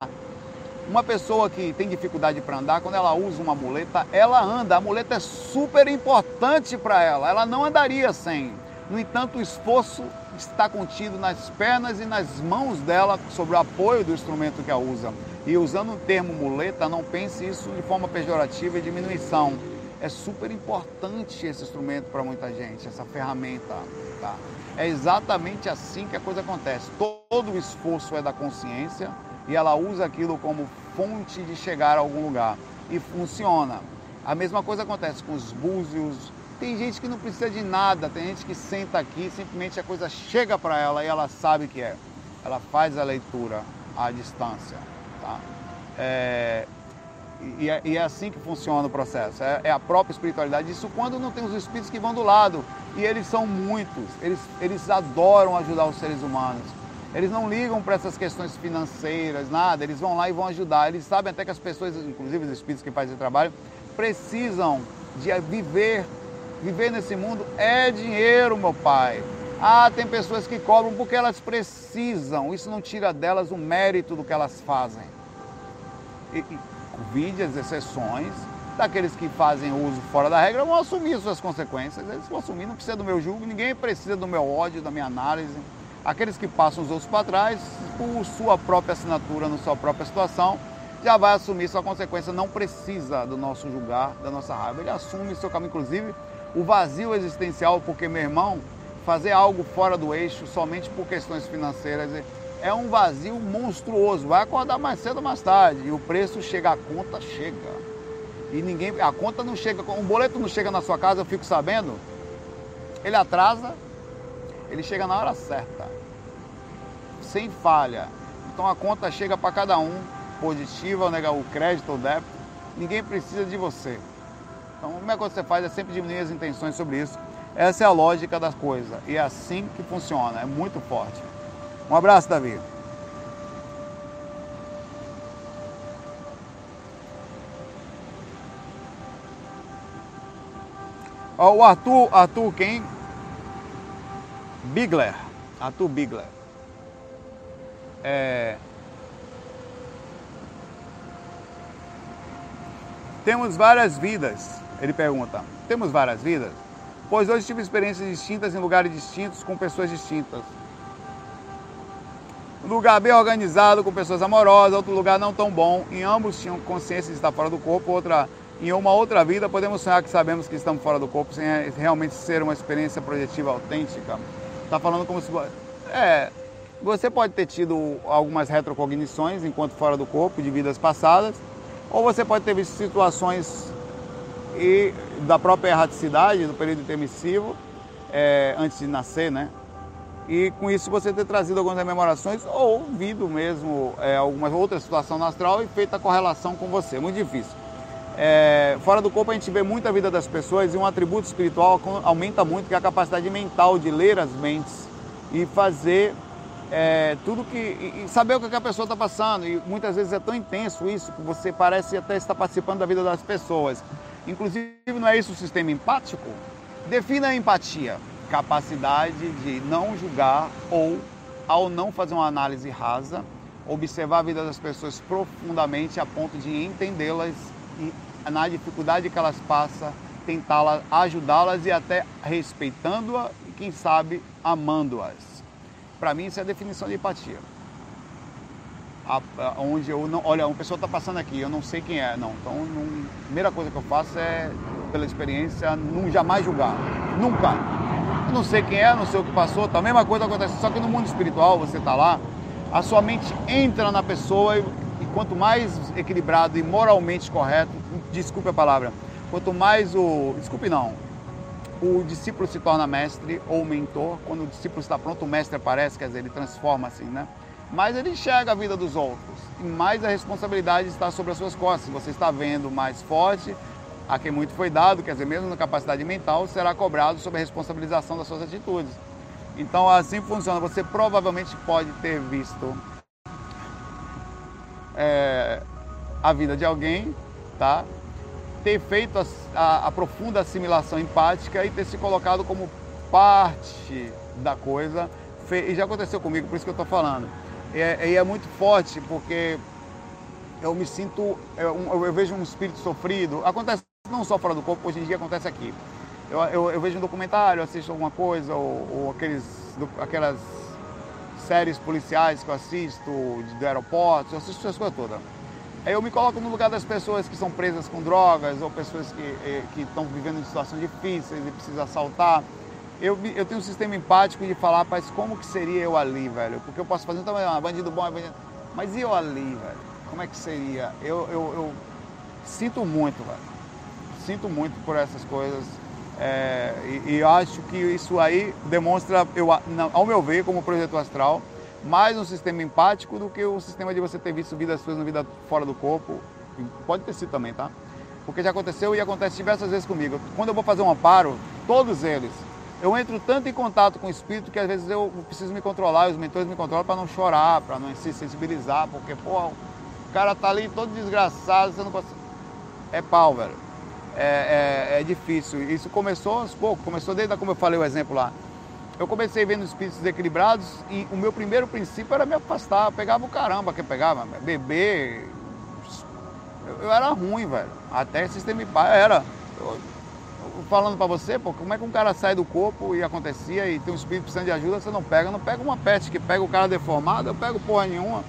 Uma pessoa que tem dificuldade para andar, quando ela usa uma muleta, ela anda. A muleta é super importante para ela. Ela não andaria sem. No entanto, o esforço está contido nas pernas e nas mãos dela sobre o apoio do instrumento que a usa. E usando o termo muleta, não pense isso de forma pejorativa e diminuição. É super importante esse instrumento para muita gente, essa ferramenta. Tá? É exatamente assim que a coisa acontece. Todo o esforço é da consciência e ela usa aquilo como fonte de chegar a algum lugar. E funciona. A mesma coisa acontece com os búzios, tem gente que não precisa de nada, tem gente que senta aqui, simplesmente a coisa chega para ela e ela sabe que é. Ela faz a leitura à distância. Tá? É, e, é, e, é, assim que funciona o processo. É, é, a própria espiritualidade. Isso quando não tem os espíritos que vão do lado. E eles são muitos. Eles, eles adoram ajudar os seres humanos. Eles não ligam para essas questões financeiras, nada. Eles vão lá e vão ajudar. Eles sabem até que as pessoas, inclusive os espíritos que fazem trabalho, precisam de viver Viver nesse mundo é dinheiro, meu pai. Ah, tem pessoas que cobram porque elas precisam. Isso não tira delas o mérito do que elas fazem. E, e vide as exceções daqueles que fazem uso fora da regra vão assumir suas consequências. Eles vão assumir, não precisa do meu julgo, ninguém precisa do meu ódio, da minha análise. Aqueles que passam os outros para trás, por sua própria assinatura, na sua própria situação, já vai assumir sua consequência. Não precisa do nosso julgar, da nossa raiva. Ele assume seu caminho, inclusive o vazio existencial, porque, meu irmão, fazer algo fora do eixo somente por questões financeiras é um vazio monstruoso. Vai acordar mais cedo ou mais tarde. E o preço chega, a conta chega. E ninguém. A conta não chega. Um boleto não chega na sua casa, eu fico sabendo. Ele atrasa, ele chega na hora certa. Sem falha. Então a conta chega para cada um, positiva, o crédito ou débito. Ninguém precisa de você. Então, a primeira coisa que você faz é sempre diminuir as intenções sobre isso. Essa é a lógica da coisa. E é assim que funciona. É muito forte. Um abraço, Davi. O Arthur, Arthur quem? Bigler. Arthur Bigler. É, temos várias vidas. Ele pergunta: temos várias vidas? Pois hoje tive experiências distintas em lugares distintos com pessoas distintas. Um lugar bem organizado com pessoas amorosas, outro lugar não tão bom. Em ambos tinham consciência de estar fora do corpo, outra em uma outra vida podemos sonhar que sabemos que estamos fora do corpo sem realmente ser uma experiência projetiva autêntica. Está falando como se é, você pode ter tido algumas retrocognições enquanto fora do corpo de vidas passadas, ou você pode ter visto situações e da própria erraticidade do período intermissivo, é, antes de nascer, né? E com isso você ter trazido algumas rememorações ou vindo mesmo é, alguma outra situação no astral e feito a correlação com você. Muito difícil. É, fora do corpo a gente vê muita vida das pessoas e um atributo espiritual aumenta muito, que é a capacidade mental de ler as mentes e fazer é, tudo que. E saber o que a pessoa está passando. E muitas vezes é tão intenso isso que você parece até estar participando da vida das pessoas. Inclusive, não é isso o sistema empático? Defina a empatia: capacidade de não julgar ou, ao não fazer uma análise rasa, observar a vida das pessoas profundamente a ponto de entendê-las na dificuldade que elas passam, tentar ajudá-las e até respeitando-as e, quem sabe, amando-as. Para mim, isso é a definição de empatia a, a, onde eu não. Olha, uma pessoa está passando aqui, eu não sei quem é. Não. Então, não, a primeira coisa que eu faço é, pela experiência, não jamais julgar. Nunca. Eu não sei quem é, não sei o que passou. Tá, a mesma coisa acontece, só que no mundo espiritual você está lá, a sua mente entra na pessoa e quanto mais equilibrado e moralmente correto, desculpe a palavra, quanto mais o. Desculpe não. O discípulo se torna mestre ou mentor, quando o discípulo está pronto, o mestre aparece, quer dizer, ele transforma assim, né? Mas ele enxerga a vida dos outros e mais a responsabilidade está sobre as suas costas. Você está vendo mais forte, a quem muito foi dado, quer dizer, mesmo na capacidade mental, será cobrado sobre a responsabilização das suas atitudes. Então, assim funciona. Você provavelmente pode ter visto é, a vida de alguém, tá? ter feito a, a, a, profunda assimilação empática e ter se colocado como parte da coisa. E já aconteceu comigo, por isso que eu estou falando. E é, e é muito forte, porque eu me sinto, eu, eu, vejo um espírito sofrido. Acontece não só fora do corpo, hoje em dia acontece aqui. Eu, eu, eu vejo um documentário, assisto alguma coisa, ou, ou aqueles, aquelas séries policiais que eu assisto, de, aeroportos, eu assisto essas coisas todas. Aí eu me coloco no lugar das pessoas que são presas com drogas, ou pessoas que, eh, estão vivendo em situações difíceis e precisam assaltar. Eu, eu tenho um sistema empático de falar, mas como que seria eu ali, velho? Porque eu posso fazer também, ah, bandido bom, é bandido... mas e eu ali, velho? Como é que seria? Eu, eu, eu sinto muito, velho sinto muito por essas coisas. É, e, e, acho que isso aí demonstra, eu, ao meu ver, como projeto astral, mais um sistema empático do que o sistema de você ter visto vidas suas na vida fora do corpo. Pode ter sido também, tá? Porque já aconteceu e acontece diversas vezes comigo. Quando eu vou fazer um amparo, todos eles, eu entro tanto em contato com o espírito que às vezes eu preciso me controlar, os mentores me controlam para não chorar, para não se sensibilizar, porque, pô, o cara tá ali todo desgraçado, você não pode. É pau, velho é, é, é, difícil. Isso começou aos poucos, começou desde como eu falei o exemplo lá. Eu comecei vendo espíritos desequilibrados e o meu primeiro princípio era me afastar. Eu pegava o caramba que eu pegava, beber. Eu, eu era ruim, velho. Até sistema de pai era. Eu, falando para você, pô, como é que um cara sai do corpo e acontecia e tem um espírito precisando de ajuda, você não pega, não pega uma peste que pega o cara deformado, eu pego porra nenhuma.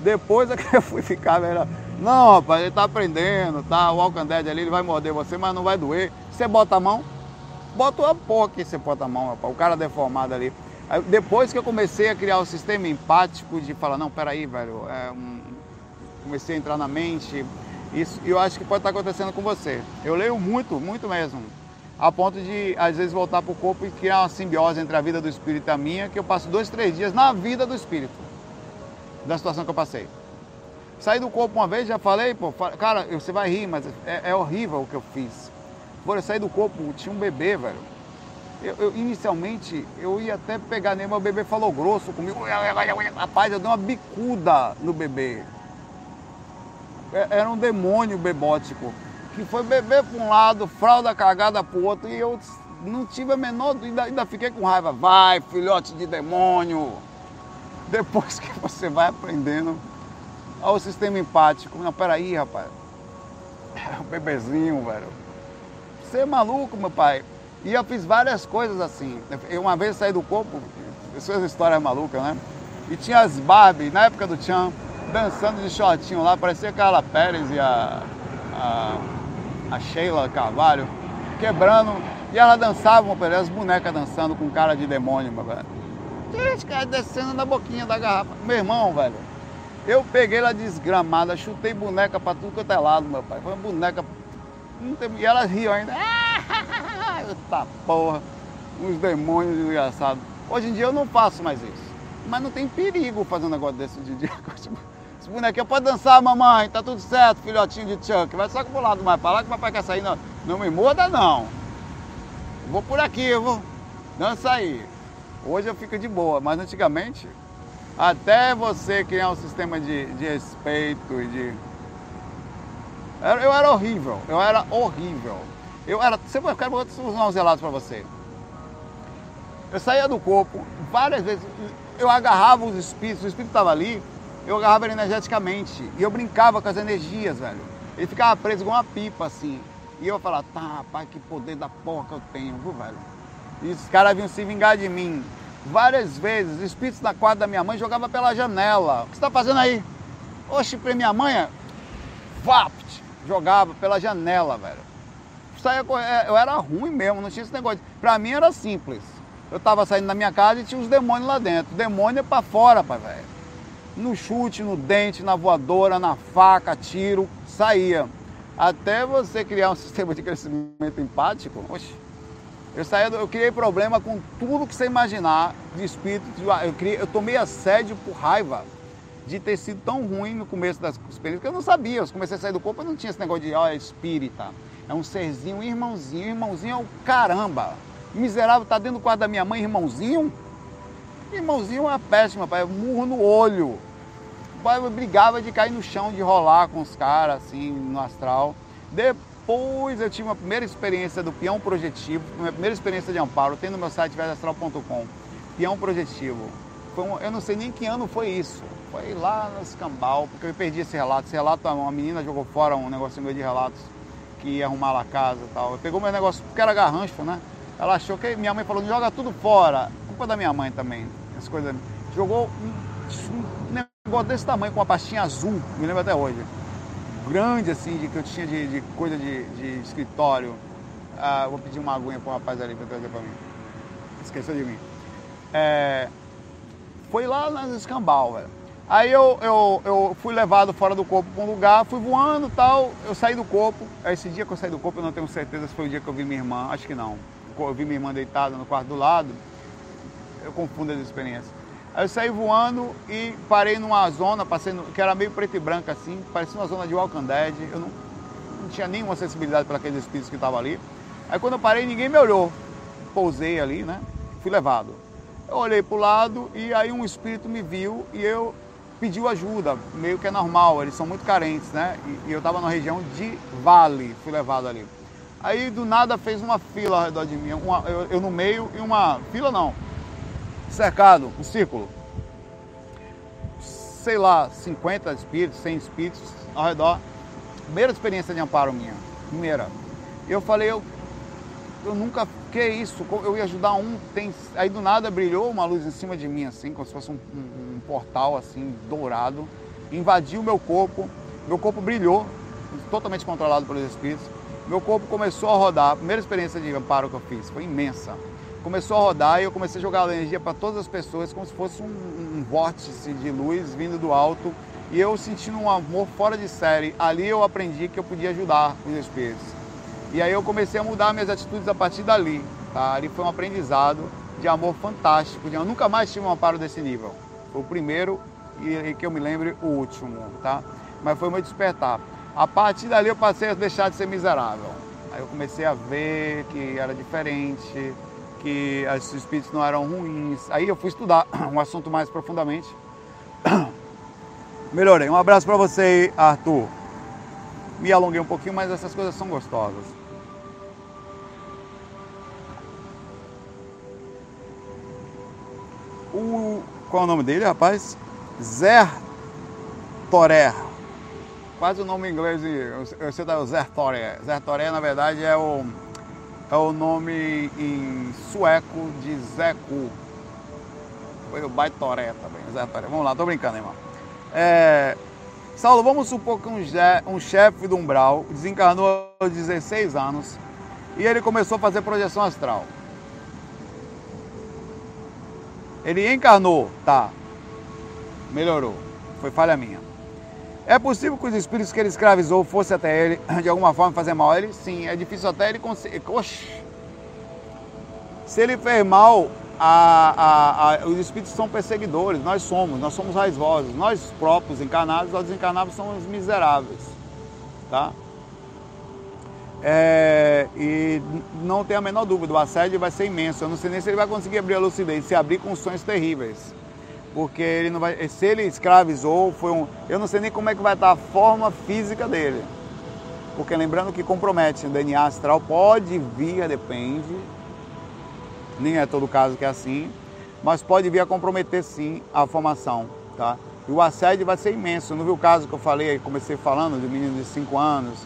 Depois é que eu fui ficar, velho. Não, rapaz, ele tá aprendendo, tá? O Walking ali, ele vai morder você, mas não vai doer. Você bota a mão, bota a porra que você bota a mão, rapaz. O cara deformado ali. Aí, depois que eu comecei a criar o sistema empático de falar, não, peraí, velho, é, um... comecei a entrar na mente. Isso eu acho que pode estar acontecendo com você. Eu leio muito, muito mesmo. A ponto de, às vezes, voltar pro corpo e criar uma simbiose entre a vida do espírito e a minha, que eu passo dois, três dias na vida do espírito. Da situação que eu passei. Saí do corpo uma vez, já falei, pô, cara, você vai rir, mas é, é horrível o que eu fiz. Pô, eu saí do corpo, tinha um bebê, velho. Eu, eu, inicialmente, eu ia até pegar nele, mas o bebê falou grosso comigo. Rapaz, eu dei uma bicuda no bebê. É, era um demônio bebótico. Que foi beber para um lado, fralda cagada para o outro. E eu não tive a menor ainda, ainda fiquei com raiva. Vai, filhote de demônio. Depois que você vai aprendendo Olha o sistema empático. Não, peraí, rapaz. O bebezinho, velho. Você é maluco, meu pai. E eu fiz várias coisas assim. Eu uma vez saí do corpo, essas histórias malucas, né? E tinha as Barbie, na época do Tchan, dançando de shortinho lá, parecia Carla Pérez e a, a, a Sheila Carvalho, quebrando. E elas dançavam, as bonecas dançando com cara de demônio, meu velho. Gente, cara descendo na boquinha da garrafa. Meu irmão, velho, eu peguei ela desgramada, chutei boneca pra tudo quanto é lado, meu pai. Foi uma boneca. E ela riu ainda. Eita porra, uns demônios desgraçados. Hoje em dia eu não faço mais isso. Mas não tem perigo fazer um negócio desse de dia. Esse bonequinho pode dançar, mamãe, tá tudo certo, filhotinho de Chuck. Vai só pro lado mais pra lá que o papai quer sair. Não, não me muda não. Vou por aqui, eu vou. Dança aí. Hoje eu fico de boa, mas antigamente até você criar um sistema de, de respeito e de. Eu era horrível, eu era horrível. Eu era. Eu quero usar uns relatos para você. Eu saía do corpo várias vezes, eu agarrava os espíritos, o espírito estava ali, eu agarrava ele energeticamente. E eu brincava com as energias, velho. Ele ficava preso igual uma pipa, assim. E eu falava, tá, pai, que poder da porra que eu tenho, viu, velho? E os caras vinham se vingar de mim. Várias vezes, espíritos na quadra da minha mãe jogava pela janela. O que você está fazendo aí? Oxe, pra minha mãe, vapt, jogava pela janela, velho. Saia, é, eu era ruim mesmo, não tinha esse negócio. Pra mim era simples. Eu tava saindo da minha casa e tinha uns demônios lá dentro. Demônio é pra fora, pai, velho. no chute, no dente, na voadora, na faca, tiro, saía. Até você criar um sistema de crescimento empático, oxe, eu, saía, eu criei problema com tudo que você imaginar de espírito. Eu, criei, eu tomei assédio por raiva de ter sido tão ruim no começo das experiências, que eu não sabia. Eu comecei a sair do corpo, eu não tinha esse negócio de, ó, é espírita. É um serzinho, um irmãozinho. Irmãozinho é o caramba. Miserável, tá dentro do quarto da minha mãe, irmãozinho. Irmãozinho é péssima, pai. Murro no olho. Eu brigava de cair no chão, de rolar com os caras, assim, no astral. Depois eu tive uma primeira experiência do peão projetivo, minha primeira experiência de amparo, tem no meu site velhoastral.com. Peão projetivo. Um, eu não sei nem que ano foi isso. Foi lá no escambau, porque eu perdi esse relato. Esse relato, uma menina jogou fora um negócio meu de relatos que ia arrumar lá a casa e tal. Pegou meu negócio, porque era garrancho, né? Ela achou que minha mãe falou, joga tudo fora. Culpa da minha mãe também, as coisas. Jogou um, um negócio desse tamanho, com uma pastinha azul, me lembro até hoje. Grande assim, de que eu tinha de, de coisa de, de escritório. Ah, vou pedir uma aguinha pro rapaz ali para trazer para mim. Esqueceu de mim. É, foi lá nas escambau, velho. Aí eu, eu, eu fui levado fora do corpo para um lugar, fui voando e tal, eu saí do corpo. Esse dia que eu saí do corpo, eu não tenho certeza se foi o dia que eu vi minha irmã, acho que não. Eu vi minha irmã deitada no quarto do lado, eu confundo as experiências. Aí eu saí voando e parei numa zona, passei no, que era meio preto e branco assim, parecia uma zona de Walking Dead. Eu não, não tinha nenhuma sensibilidade para aqueles espíritos que estavam ali. Aí quando eu parei, ninguém me olhou. Pousei ali, né? Fui levado. Eu olhei para o lado e aí um espírito me viu e eu pediu ajuda, meio que é normal, eles são muito carentes, né? E, e eu estava na região de Vale, fui levado ali. Aí do nada fez uma fila ao redor de mim, uma, eu, eu, no meio e uma fila não, cercado, um círculo. Sei lá, 50 espíritos, 100 espíritos ao redor. Primeira experiência de amparo minha, primeira. Eu falei, eu, eu nunca que isso, eu ia ajudar um, tem, aí do nada brilhou uma luz em cima de mim, assim, como se fosse um, um, um portal, assim, dourado, invadiu meu corpo, meu corpo brilhou, totalmente controlado pelos espíritos, meu corpo começou a rodar, primeira experiência de amparo que eu fiz, foi imensa, começou a rodar e eu comecei a jogar energia para todas as pessoas, como se fosse um, um vórtice de luz vindo do alto, e eu sentindo um amor fora de série, ali eu aprendi que eu podia ajudar os espíritos. E aí eu comecei a mudar minhas atitudes a partir dali. Tá? Ali foi um aprendizado de amor fantástico. Eu nunca mais tive um amparo desse nível. Foi o primeiro e, que eu me lembre o último, tá? Mas foi meu despertar. A partir dali eu passei a deixar de ser miserável. Aí eu comecei a ver que era diferente, que os espíritos não eram ruins. Aí eu fui estudar um assunto mais profundamente. Melhorei. Um abraço para você, Arthur. Me alonguei um pouquinho, mas essas coisas são gostosas. o. Qual é o nome dele, rapaz? Zer. Quase o nome em inglês, eu sei o Zer Toré, na verdade, é o, é o nome em sueco de Zeku. Foi o Baitoré também, Zé. Vamos lá, tô brincando, irmão. É, Saulo, vamos supor que um, um chefe do Umbral desencarnou aos 16 anos e ele começou a fazer projeção astral. Ele encarnou, tá. Melhorou. Foi falha minha. É possível que os espíritos que ele escravizou fossem até ele, de alguma forma, fazer mal a ele? Sim, é difícil até ele conseguir. Oxi! Se ele fez mal, a, a, a, os espíritos são perseguidores, nós somos, nós somos raivosos. Nós próprios, encarnados, nós desencarnados somos miseráveis. Tá? É, e não tem a menor dúvida, o assédio vai ser imenso. Eu não sei nem se ele vai conseguir abrir a lucidez, se abrir com sonhos terríveis. Porque ele não vai. Se ele escravizou, foi um. Eu não sei nem como é que vai estar a forma física dele. Porque lembrando que compromete o DNA astral, pode vir, depende. Nem é todo caso que é assim. Mas pode vir a comprometer sim a formação. Tá? E o assédio vai ser imenso. Não viu o caso que eu falei, comecei falando, do menino de 5 anos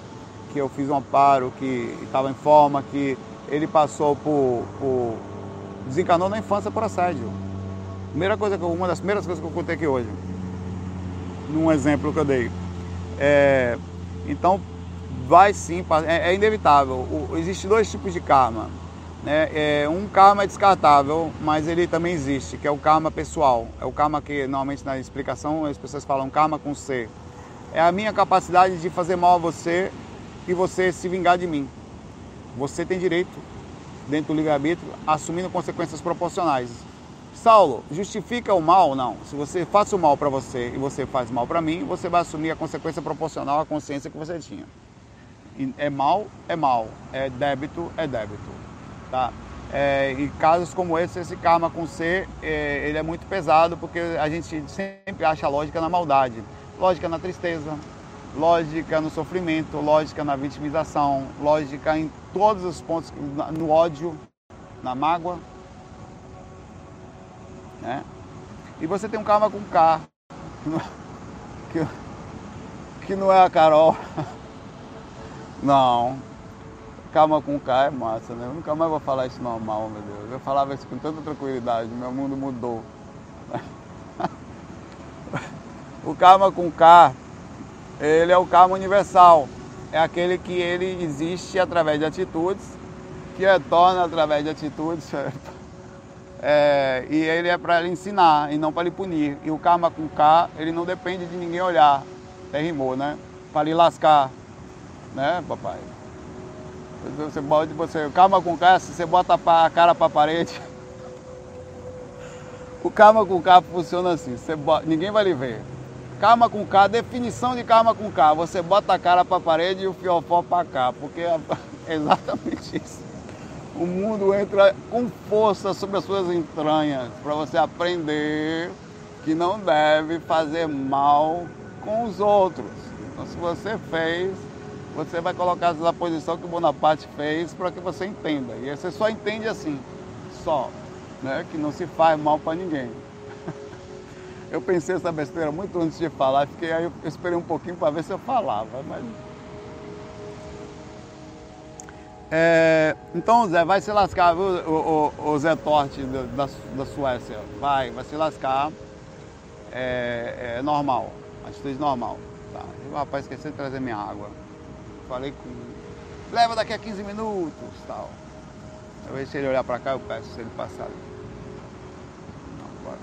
que eu fiz um amparo, que estava em forma, que ele passou por, por, desencanou na infância por assédio. Primeira coisa que uma das primeiras coisas que eu contei aqui hoje, num exemplo que eu dei. É, então vai sim, é, é inevitável. O, Existem dois tipos de karma. Né? É, um karma é descartável, mas ele também existe, que é o karma pessoal. É o karma que normalmente na explicação as pessoas falam karma com C. É a minha capacidade de fazer mal a você e você se vingar de mim. Você tem direito, dentro do livre-arbítrio, assumindo consequências proporcionais. Saulo, justifica o mal? Não. Se você faz o mal para você e você faz mal para mim, você vai assumir a consequência proporcional à consciência que você tinha. É mal, é mal. É débito, é débito. Tá? É, e casos como esse, esse karma com C, é, ele é muito pesado porque a gente sempre acha lógica na maldade, lógica na tristeza, lógica no sofrimento, lógica na vitimização, lógica em todos os pontos, no ódio, na mágoa. Né? E você tem um karma com K, que, que não é a Carol. Não, calma com K é massa, né? Eu nunca mais vou falar isso normal, meu Deus. Eu falava isso com tanta tranquilidade, meu mundo mudou. o karma com K, ele é o karma universal. É aquele que ele existe através de atitudes, que retorna através de atitudes? É, e ele é para ensinar e não para lhe punir. E o karma com K, ele não depende de ninguém olhar. Até rimou, né? Para lhe lascar, né, papai? Você bota, você, calma com K, você bota a cara para a parede. O calma com K funciona assim, você bota, ninguém vai lhe ver. Calma com K, definição de calma com K, você bota a cara para a parede e o fiofó para cá, porque é exatamente isso. O mundo entra com força sobre as suas entranhas para você aprender que não deve fazer mal com os outros. Então, se você fez, você vai colocar na posição que o Bonaparte fez para que você entenda. E você só entende assim, só, né? que não se faz mal para ninguém. Eu pensei essa besteira muito antes de falar, fiquei aí, eu esperei um pouquinho para ver se eu falava, mas. É, então, Zé, vai se lascar, viu, o, o, o Zé Torte da, da Suécia? Vai, vai se lascar. É, é normal, atitude normal. Tá. O rapaz esqueceu de trazer minha água. Falei com. Leva daqui a 15 minutos tal. Eu vejo se ele olhar pra cá, eu peço se ele passar. Não, bora.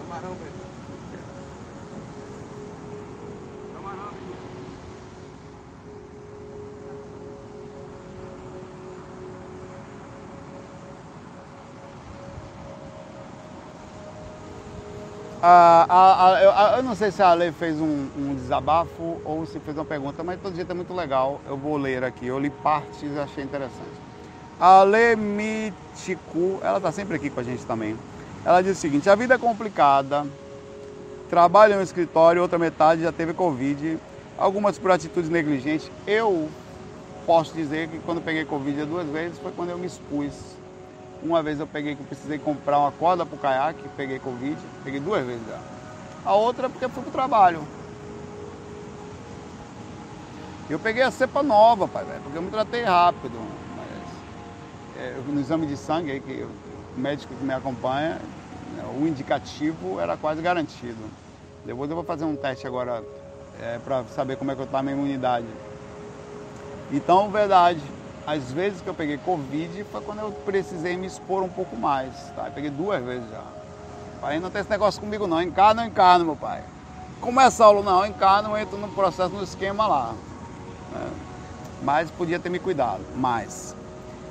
Camarão, velho. Ah, a, a, eu, não sei se a lei fez um, um, desabafo ou se fez uma pergunta, mas todo jeito é muito legal. Eu vou ler aqui. Eu li partes e achei interessante. A Lê Miticu, ela está sempre aqui com a gente também. Ela diz o seguinte: a vida é complicada. Trabalha no escritório, outra metade já teve Covid. Algumas por atitudes negligentes. Eu posso dizer que quando peguei Covid duas vezes foi quando eu me expus uma vez eu peguei que eu precisei comprar uma corda para o caiaque, peguei Covid, peguei duas vezes já. A outra é porque fui para o trabalho. Eu peguei a cepa nova, pai, velho, porque eu me tratei rápido. Mas, é, no exame de sangue aí, que o médico que me acompanha, né, o indicativo era quase garantido. Depois eu vou fazer um teste agora é, para saber como é que eu estou a minha imunidade. Então, verdade, as vezes que eu peguei Covid foi quando eu precisei me expor um pouco mais. Tá? Eu peguei duas vezes já. Pai, não tem esse negócio comigo não, encarno ou encarno, meu pai. Como é? Não, encarno, entro no processo, no esquema lá. Né? Mas podia ter me cuidado, mais.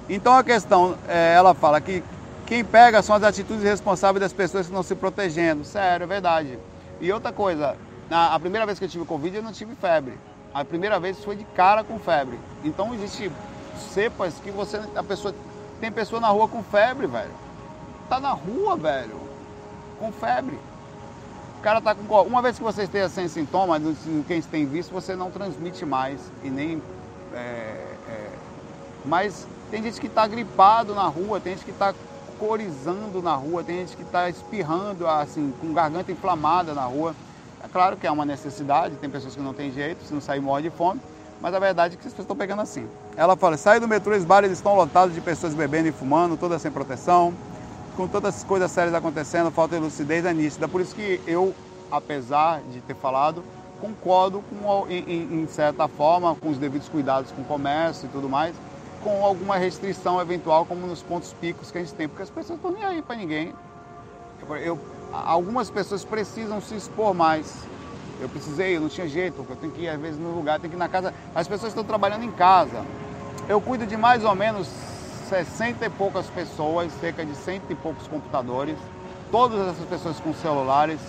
Então a questão, é, ela fala que quem pega são as atitudes responsáveis das pessoas que não se protegendo. Sério, é verdade. E outra coisa, a, a primeira vez que eu tive Covid eu não tive febre. A primeira vez foi de cara com febre. Então existe cepas que você. A pessoa. Tem pessoa na rua com febre, velho. Tá na rua, velho. Com febre. O cara tá com. Uma vez que você esteja sem sintomas, quem tem visto, você não transmite mais. E nem. É, é, mas tem gente que está gripado na rua, tem gente que está corizando na rua, tem gente que está espirrando, assim, com garganta inflamada na rua. É claro que é uma necessidade, tem pessoas que não tem jeito, se não sair morre de fome mas a verdade é que as pessoas estão pegando assim. Ela fala, sai do metrô, os bares estão lotados de pessoas bebendo e fumando, todas sem proteção, com todas as coisas sérias acontecendo, falta de lucidez é nítida. Por isso que eu, apesar de ter falado, concordo com, em, em certa forma com os devidos cuidados com o comércio e tudo mais, com alguma restrição eventual, como nos pontos picos que a gente tem, porque as pessoas estão nem aí para ninguém. Eu, algumas pessoas precisam se expor mais. Eu precisei, eu não tinha jeito, porque eu tenho que ir às vezes no lugar, tenho que ir na casa. As pessoas estão trabalhando em casa. Eu cuido de mais ou menos 60 e poucas pessoas, cerca de cento e poucos computadores, todas essas pessoas com celulares,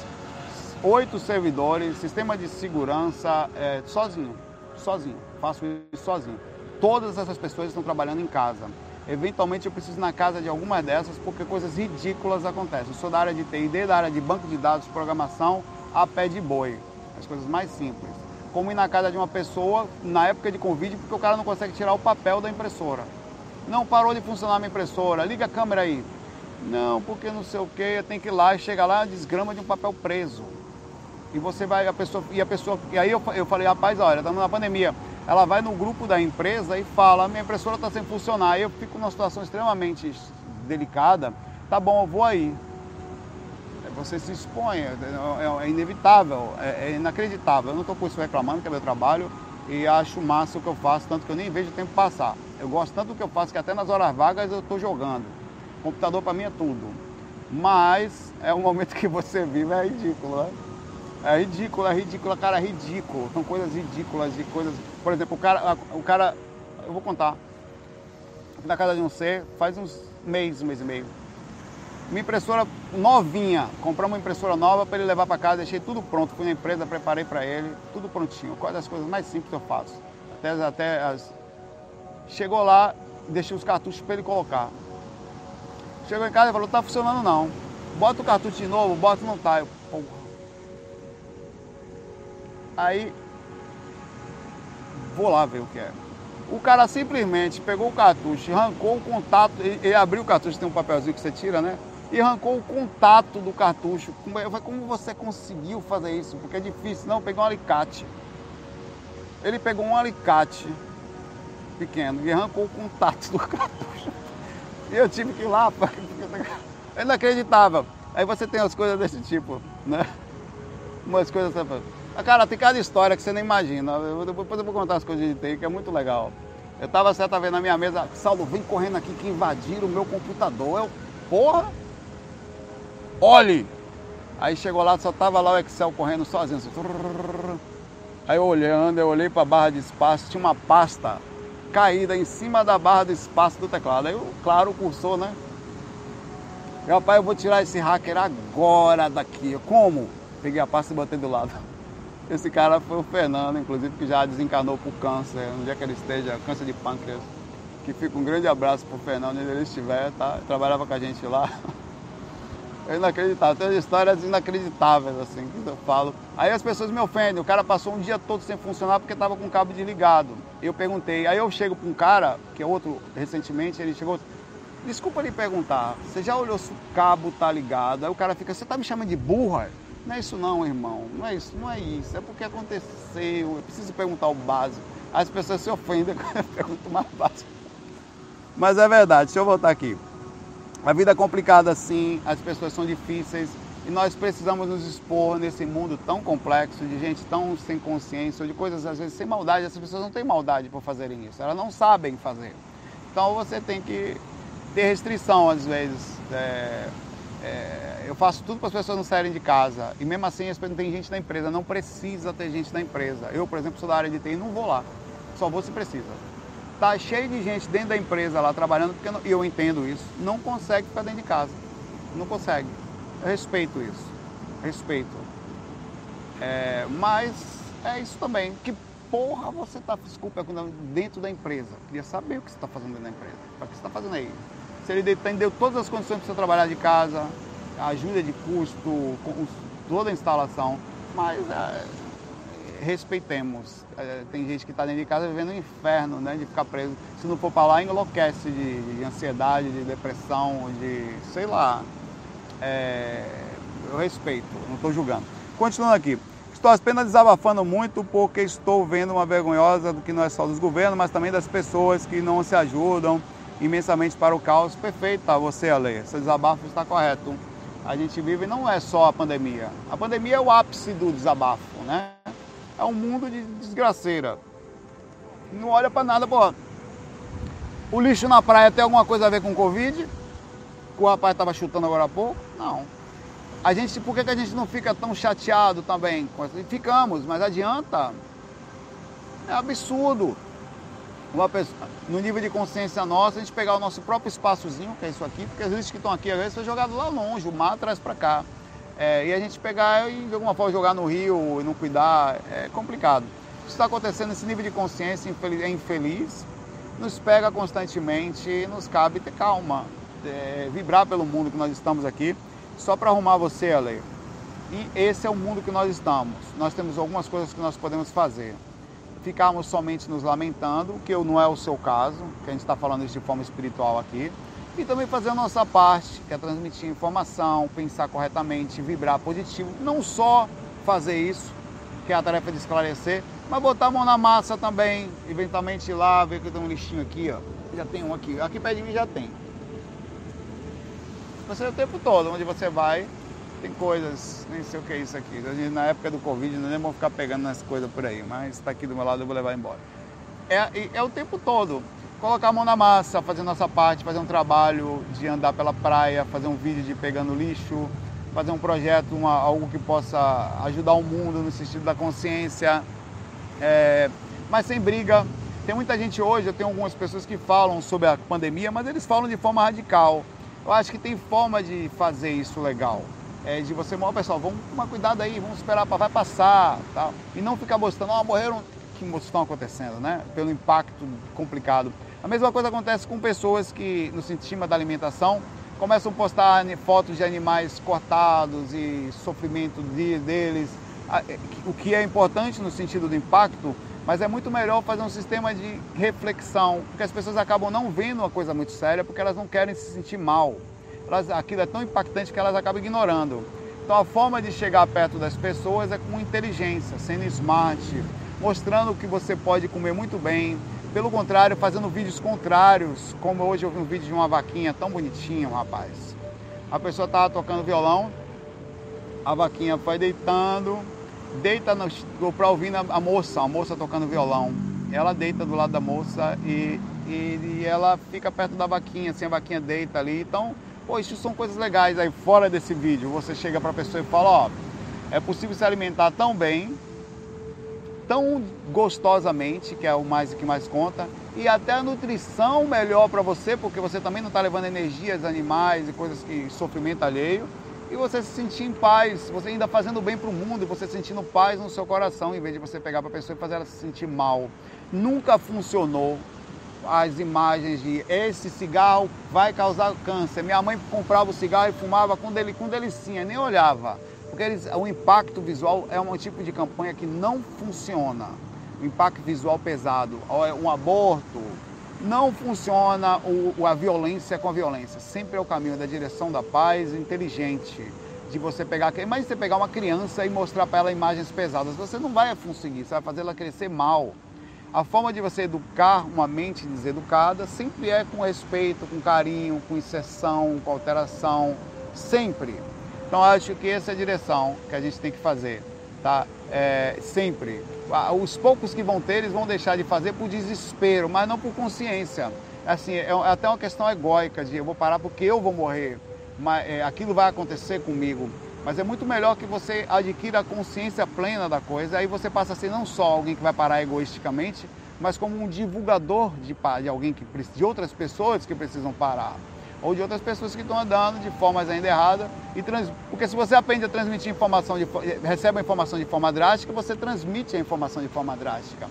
oito servidores, sistema de segurança, é, sozinho, sozinho, faço isso sozinho. Todas essas pessoas estão trabalhando em casa. Eventualmente eu preciso ir na casa de algumas dessas porque coisas ridículas acontecem. Eu sou da área de TI, da área de banco de dados, programação, a pé de boi. As coisas mais simples. Como ir na casa de uma pessoa na época de Covid porque o cara não consegue tirar o papel da impressora. Não parou de funcionar a minha impressora, liga a câmera aí. Não, porque não sei o que, tem que ir lá e chega lá, desgrama de um papel preso. E você vai, a pessoa, e a pessoa, e aí eu, eu falei, rapaz, olha, estamos na pandemia ela vai no grupo da empresa e fala, minha impressora está sem funcionar. Aí eu fico numa situação extremamente delicada, tá bom, eu vou aí. Você se expõe, é, é, é inevitável, é, é, inacreditável. Eu não estou com isso reclamando, que é meu trabalho, e acho massa o que eu faço, tanto que eu nem vejo o tempo passar. Eu gosto tanto do que eu faço que até nas horas vagas eu estou jogando. Computador para mim é tudo. Mas é um momento que você vive, é ridículo, né? É ridículo, é ridículo, cara, é ridículo. São coisas ridículas de coisas. Por exemplo, o cara, o cara. Eu vou contar. Na casa de um ser, faz uns meses, um mês e meio. Minha impressora novinha. Comprei uma impressora nova para ele levar para casa, deixei tudo pronto. Fui na empresa, preparei para ele, tudo prontinho. Quais das coisas mais simples eu faço? Até, até as. Chegou lá, deixei os cartuchos para ele colocar. Chegou em casa e falou: tá funcionando não. Bota o cartucho de novo, bota não tá. Eu, Aí vou lá ver o que é. O cara simplesmente pegou o cartucho, arrancou o contato, ele, ele abriu o cartucho, tem um papelzinho que você tira, né? E arrancou o contato do cartucho. Eu falei, como você conseguiu fazer isso? Porque é difícil. Não, pegou um alicate. Ele pegou um alicate pequeno e arrancou o contato do cartucho. E eu tive que ir lá, é inacreditável. Aí você tem as coisas desse tipo, né? Umas coisas. Ah, cara, tem cada história que você nem imagina. Eu, depois eu vou contar as coisas de TI, que é muito legal. Eu tava certa vez na minha mesa, Saulo, vem correndo aqui que invadiram o meu computador. Eu, porra! Olhe! Aí chegou lá, só tava lá o Excel correndo sozinho. Assim, aí eu olhando, eu olhei para a barra de espaço, tinha uma pasta caída em cima da barra de espaço do teclado. Aí, eu, claro, o cursor, né? Meu rapaz, eu vou tirar esse hacker agora daqui. Como? Peguei a pasta e botei do lado. Esse cara foi o Fernando, inclusive, que já desencarnou por câncer, no dia que ele esteja, câncer de pâncreas. Que fica um grande abraço pro Fernando, onde ele estiver, tá? Trabalhava com a gente lá. É inacreditável, tem histórias inacreditáveis, assim, que eu falo. Aí as pessoas me ofendem, o cara passou um dia todo sem funcionar porque estava com o cabo desligado. Eu perguntei, aí eu chego para um cara, que é outro, recentemente, ele chegou, desculpa lhe perguntar, você já olhou se o cabo tá ligado? Aí o cara fica, você tá me chamando de burra? Não é isso não, irmão. Não é isso, não é isso. É porque aconteceu. Eu preciso perguntar o básico. As pessoas se ofendem quando eu pergunto mais básico. Mas é verdade, deixa eu voltar aqui. A vida é complicada sim, as pessoas são difíceis e nós precisamos nos expor nesse mundo tão complexo, de gente tão sem consciência, de coisas às vezes sem maldade. Essas pessoas não têm maldade por fazerem isso, elas não sabem fazer. Então você tem que ter restrição às vezes. É, é, eu faço tudo para as pessoas não saírem de casa. E mesmo assim, não tem gente na empresa. Não precisa ter gente na empresa. Eu, por exemplo, sou da área de TI e não vou lá. Só vou se precisa. Tá cheio de gente dentro da empresa lá trabalhando, porque eu entendo isso. Não consegue ficar dentro de casa. Não consegue. Eu respeito isso. Respeito. É, mas é isso também. Que porra você está, desculpa, dentro da empresa? Queria saber o que você está fazendo dentro da empresa. O que você está fazendo aí? se ele entendeu todas as condições para você trabalhar de casa, ajuda de custo, toda a instalação, mas é, respeitemos. É, tem gente que está dentro de casa vivendo um inferno, né, de ficar preso. Se não for para lá, enlouquece de, de, ansiedade, de depressão, de sei lá. É, eu respeito, não estou julgando. Continuando aqui. Estou apenas desabafando muito porque estou vendo uma vergonhosa do que não é só dos governos, mas também das pessoas que não se ajudam, imensamente para o caos. Perfeito, tá você, Ale. Seu desabafo está correto. A gente vive não é só a pandemia. A pandemia é o ápice do desabafo, né? É um mundo de desgraceira. Não olha para nada, pô. O lixo na praia tem alguma coisa a ver com Covid? Que o rapaz estava chutando agora há pouco? Não. A gente, por que, que a gente não fica tão chateado também? Ficamos, mas adianta? É absurdo. Pessoa, no nível de consciência nossa, a gente pegar o nosso próprio espaçozinho, que é isso aqui, porque as lixos que estão aqui, às vezes, foi jogado lá longe, o mar traz para cá. É, e a gente pegar e de alguma forma jogar no rio e não cuidar, é complicado. Isso está acontecendo, esse nível de consciência é infeliz, nos pega constantemente e nos cabe ter calma, é, vibrar pelo mundo que nós estamos aqui, só para arrumar você, Ale. E esse é o mundo que nós estamos. Nós temos algumas coisas que nós podemos fazer. Ficarmos somente nos lamentando, que não é o seu caso, que a gente está falando isso de forma espiritual aqui e também fazer a nossa parte, que é transmitir informação, pensar corretamente, vibrar positivo. Não só fazer isso, que é a tarefa de esclarecer, mas botar a mão na massa também, eventualmente ir lá, ver que tem um lixinho aqui, ó. Já tem um aqui, aqui perto de mim já tem. Você o tempo todo, onde você vai, tem coisas, nem sei o que é isso aqui. Na época do Covid, não nem vou ficar pegando nas coisas por aí, mas está aqui do meu lado, eu vou levar embora. É, é o tempo todo colocar a mão na massa, fazer nossa parte, fazer um trabalho de andar pela praia, fazer um vídeo de pegando lixo, fazer um projeto, uma, algo que possa ajudar o mundo no sentido da consciência, é, mas sem briga. Tem muita gente hoje, eu tenho algumas pessoas que falam sobre a pandemia, mas eles falam de forma radical. Eu acho que tem forma de fazer isso legal. É, de você, ó, pessoal, vamos tomar cuidado aí, vamos esperar, vai passar, tal. E não ficar mostrando, ó, morreram, que estão acontecendo, né? Pelo impacto complicado. A mesma coisa acontece com pessoas que, no sistema da alimentação, começam a postar fotos de animais cortados e sofrimento deles, é, o que é importante no sentido do impacto, mas é muito melhor fazer um sistema de reflexão, porque as pessoas acabam não vendo uma coisa muito séria porque elas não querem se sentir mal. Elas, aquilo é tão impactante que elas acabam ignorando. Então a forma de chegar perto das pessoas é com inteligência, sendo smart, mostrando que você pode comer muito bem, pelo contrário, fazendo vídeos contrários, como hoje eu vi um vídeo de uma vaquinha tão bonitinha, um rapaz. A pessoa estava tocando violão, a vaquinha foi deitando, deita para ouvir a moça, a moça tocando violão. Ela deita do lado da moça e, e, e ela fica perto da vaquinha, assim, a vaquinha deita ali. Então, pô, isso são coisas legais aí fora desse vídeo. Você chega para a pessoa e fala, ó, é possível se alimentar tão bem tão gostosamente, que é o mais que mais conta, e até a nutrição melhor para você, porque você também não está levando energias animais e coisas que sofrimento alheio, e você se sentir em paz, você ainda fazendo bem para o mundo você sentindo paz no seu coração, em vez de você pegar para a pessoa e fazer ela se sentir mal. Nunca funcionou as imagens de esse cigarro vai causar câncer. Minha mãe comprava o cigarro e fumava com, deli, com delicinha, nem olhava. Porque eles, o impacto visual é um tipo de campanha que não funciona. O impacto visual pesado, é um aborto, não funciona o, a violência com a violência. Sempre é o caminho da direção da paz inteligente. De você pegar. Imagina você pegar uma criança e mostrar para ela imagens pesadas. Você não vai conseguir, você vai fazer ela crescer mal. A forma de você educar uma mente deseducada sempre é com respeito, com carinho, com inserção, com alteração. Sempre. Então acho que essa é a direção que a gente tem que fazer, tá? É, sempre. Os poucos que vão ter, eles vão deixar de fazer por desespero, mas não por consciência. Assim, é, é até uma questão egóica de eu vou parar porque eu vou morrer, mas é, aquilo vai acontecer comigo. Mas é muito melhor que você adquira a consciência plena da coisa, aí você passa a ser não só alguém que vai parar egoisticamente, mas como um divulgador de, de alguém que de outras pessoas que precisam parar ou de outras pessoas que estão andando de formas ainda erradas. E trans... Porque se você aprende a transmitir informação, de... recebe a informação de forma drástica, você transmite a informação de forma drástica.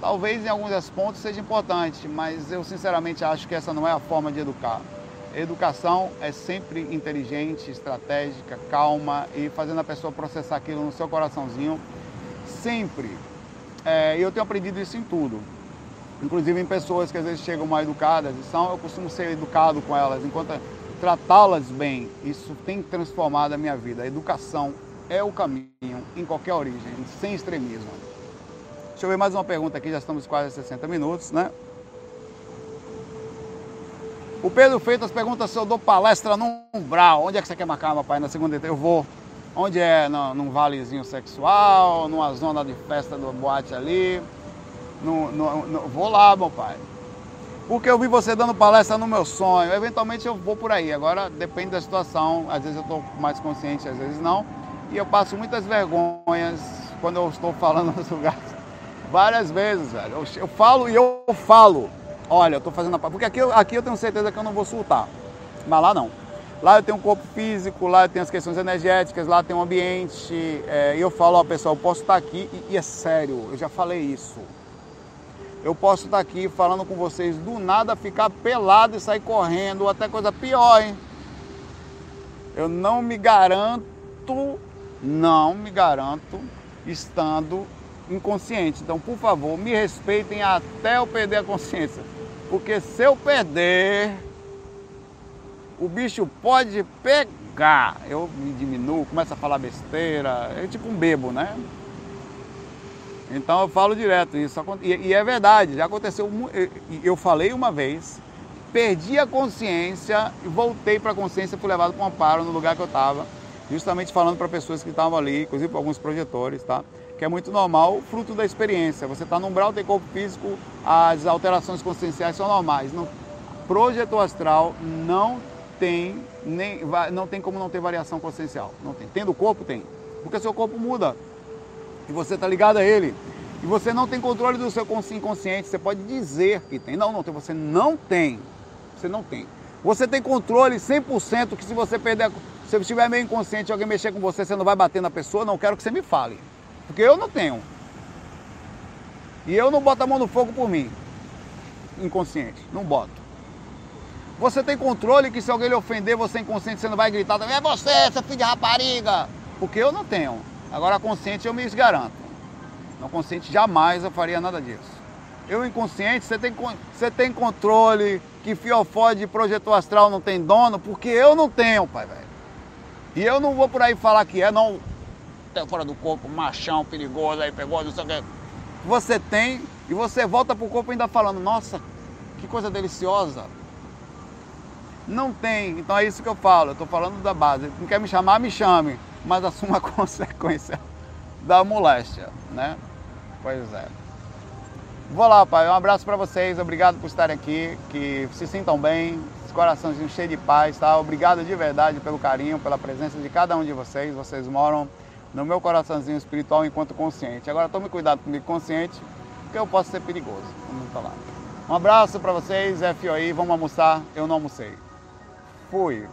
Talvez em alguns pontos seja importante, mas eu sinceramente acho que essa não é a forma de educar. Educação é sempre inteligente, estratégica, calma e fazendo a pessoa processar aquilo no seu coraçãozinho, sempre. É, eu tenho aprendido isso em tudo inclusive em pessoas que às vezes chegam mal educadas e são, eu costumo ser educado com elas, enquanto tratá-las bem, isso tem transformado a minha vida. A educação é o caminho em qualquer origem, sem extremismo. Deixa eu ver mais uma pergunta aqui, já estamos quase a 60 minutos, né? O Pedro Freitas pergunta se eu dou palestra no Umbral. Onde é que você quer marcar, meu pai? Na segunda eu vou. Onde é? No, num valezinho sexual, numa zona de festa do boate ali. No, no, no, vou lá, meu pai. Porque eu vi você dando palestra no meu sonho. Eventualmente eu vou por aí. Agora depende da situação. Às vezes eu estou mais consciente, às vezes não. E eu passo muitas vergonhas quando eu estou falando nos lugares. Várias vezes, velho. Eu, eu falo e eu falo. Olha, eu estou fazendo a Porque aqui, aqui eu tenho certeza que eu não vou soltar. Mas lá não. Lá eu tenho um corpo físico, lá eu tenho as questões energéticas, lá tem um ambiente. É, e eu falo, ó, pessoal, eu posso estar aqui, e, e é sério, eu já falei isso. Eu posso estar aqui falando com vocês do nada, ficar pelado e sair correndo, ou até coisa pior, hein? Eu não me garanto, não me garanto estando inconsciente. Então, por favor, me respeitem até eu perder a consciência. Porque se eu perder, o bicho pode pegar. Eu me diminuo, começo a falar besteira, é tipo um bebo, né? Então eu falo direto isso. E, é verdade, já aconteceu. Eu falei uma vez, perdi a consciência e voltei para a consciência, fui levado para um amparo no lugar que eu estava, justamente falando para pessoas que estavam ali, inclusive para alguns projetores, tá? Que é muito normal, fruto da experiência. Você está no umbral, tem corpo físico, as alterações conscienciais são normais. No projeto astral não tem nem não tem como não ter variação consciencial. Não tem. Tendo corpo tem, porque seu corpo muda e você está ligado a ele. E você não tem controle do seu inconsciente. Você pode dizer que tem. Não, não tem. Você não tem. Você não tem. Você tem controle 100% que se você perder, se você estiver meio inconsciente, alguém mexer com você, você não vai bater na pessoa. Não quero que você me fale. Porque eu não tenho. E eu não boto a mão no fogo por mim. Inconsciente. Não boto. Você tem controle que se alguém lhe ofender, você é inconsciente, você não vai gritar, é você, seu filho de rapariga. Porque eu não tenho. Agora consciente eu me garanto. Não consciente jamais eu faria nada disso. Eu inconsciente, você tem, você tem controle que fiofó de projetor astral não tem dono, porque eu não tenho, pai, velho. E eu não vou por aí falar que é, não. Tem fora do corpo, machão, perigoso, aí pegou, não sei o que. Você tem e você volta pro corpo ainda falando, nossa, que coisa deliciosa. Não tem, então é isso que eu falo, eu estou falando da base. Não quer me chamar, me chame, mas assuma a consequência da moléstia, né? Pois é. Vou lá, pai. Um abraço para vocês. Obrigado por estarem aqui. Que se sintam bem. Coraçãozinho cheio de paz, tá? Obrigado de verdade pelo carinho, pela presença de cada um de vocês. Vocês moram no meu coraçãozinho espiritual enquanto consciente. Agora tome cuidado comigo consciente, porque eu posso ser perigoso. Vamos falar. Um abraço para vocês, FOI. Vamos almoçar. Eu não almocei. Fui.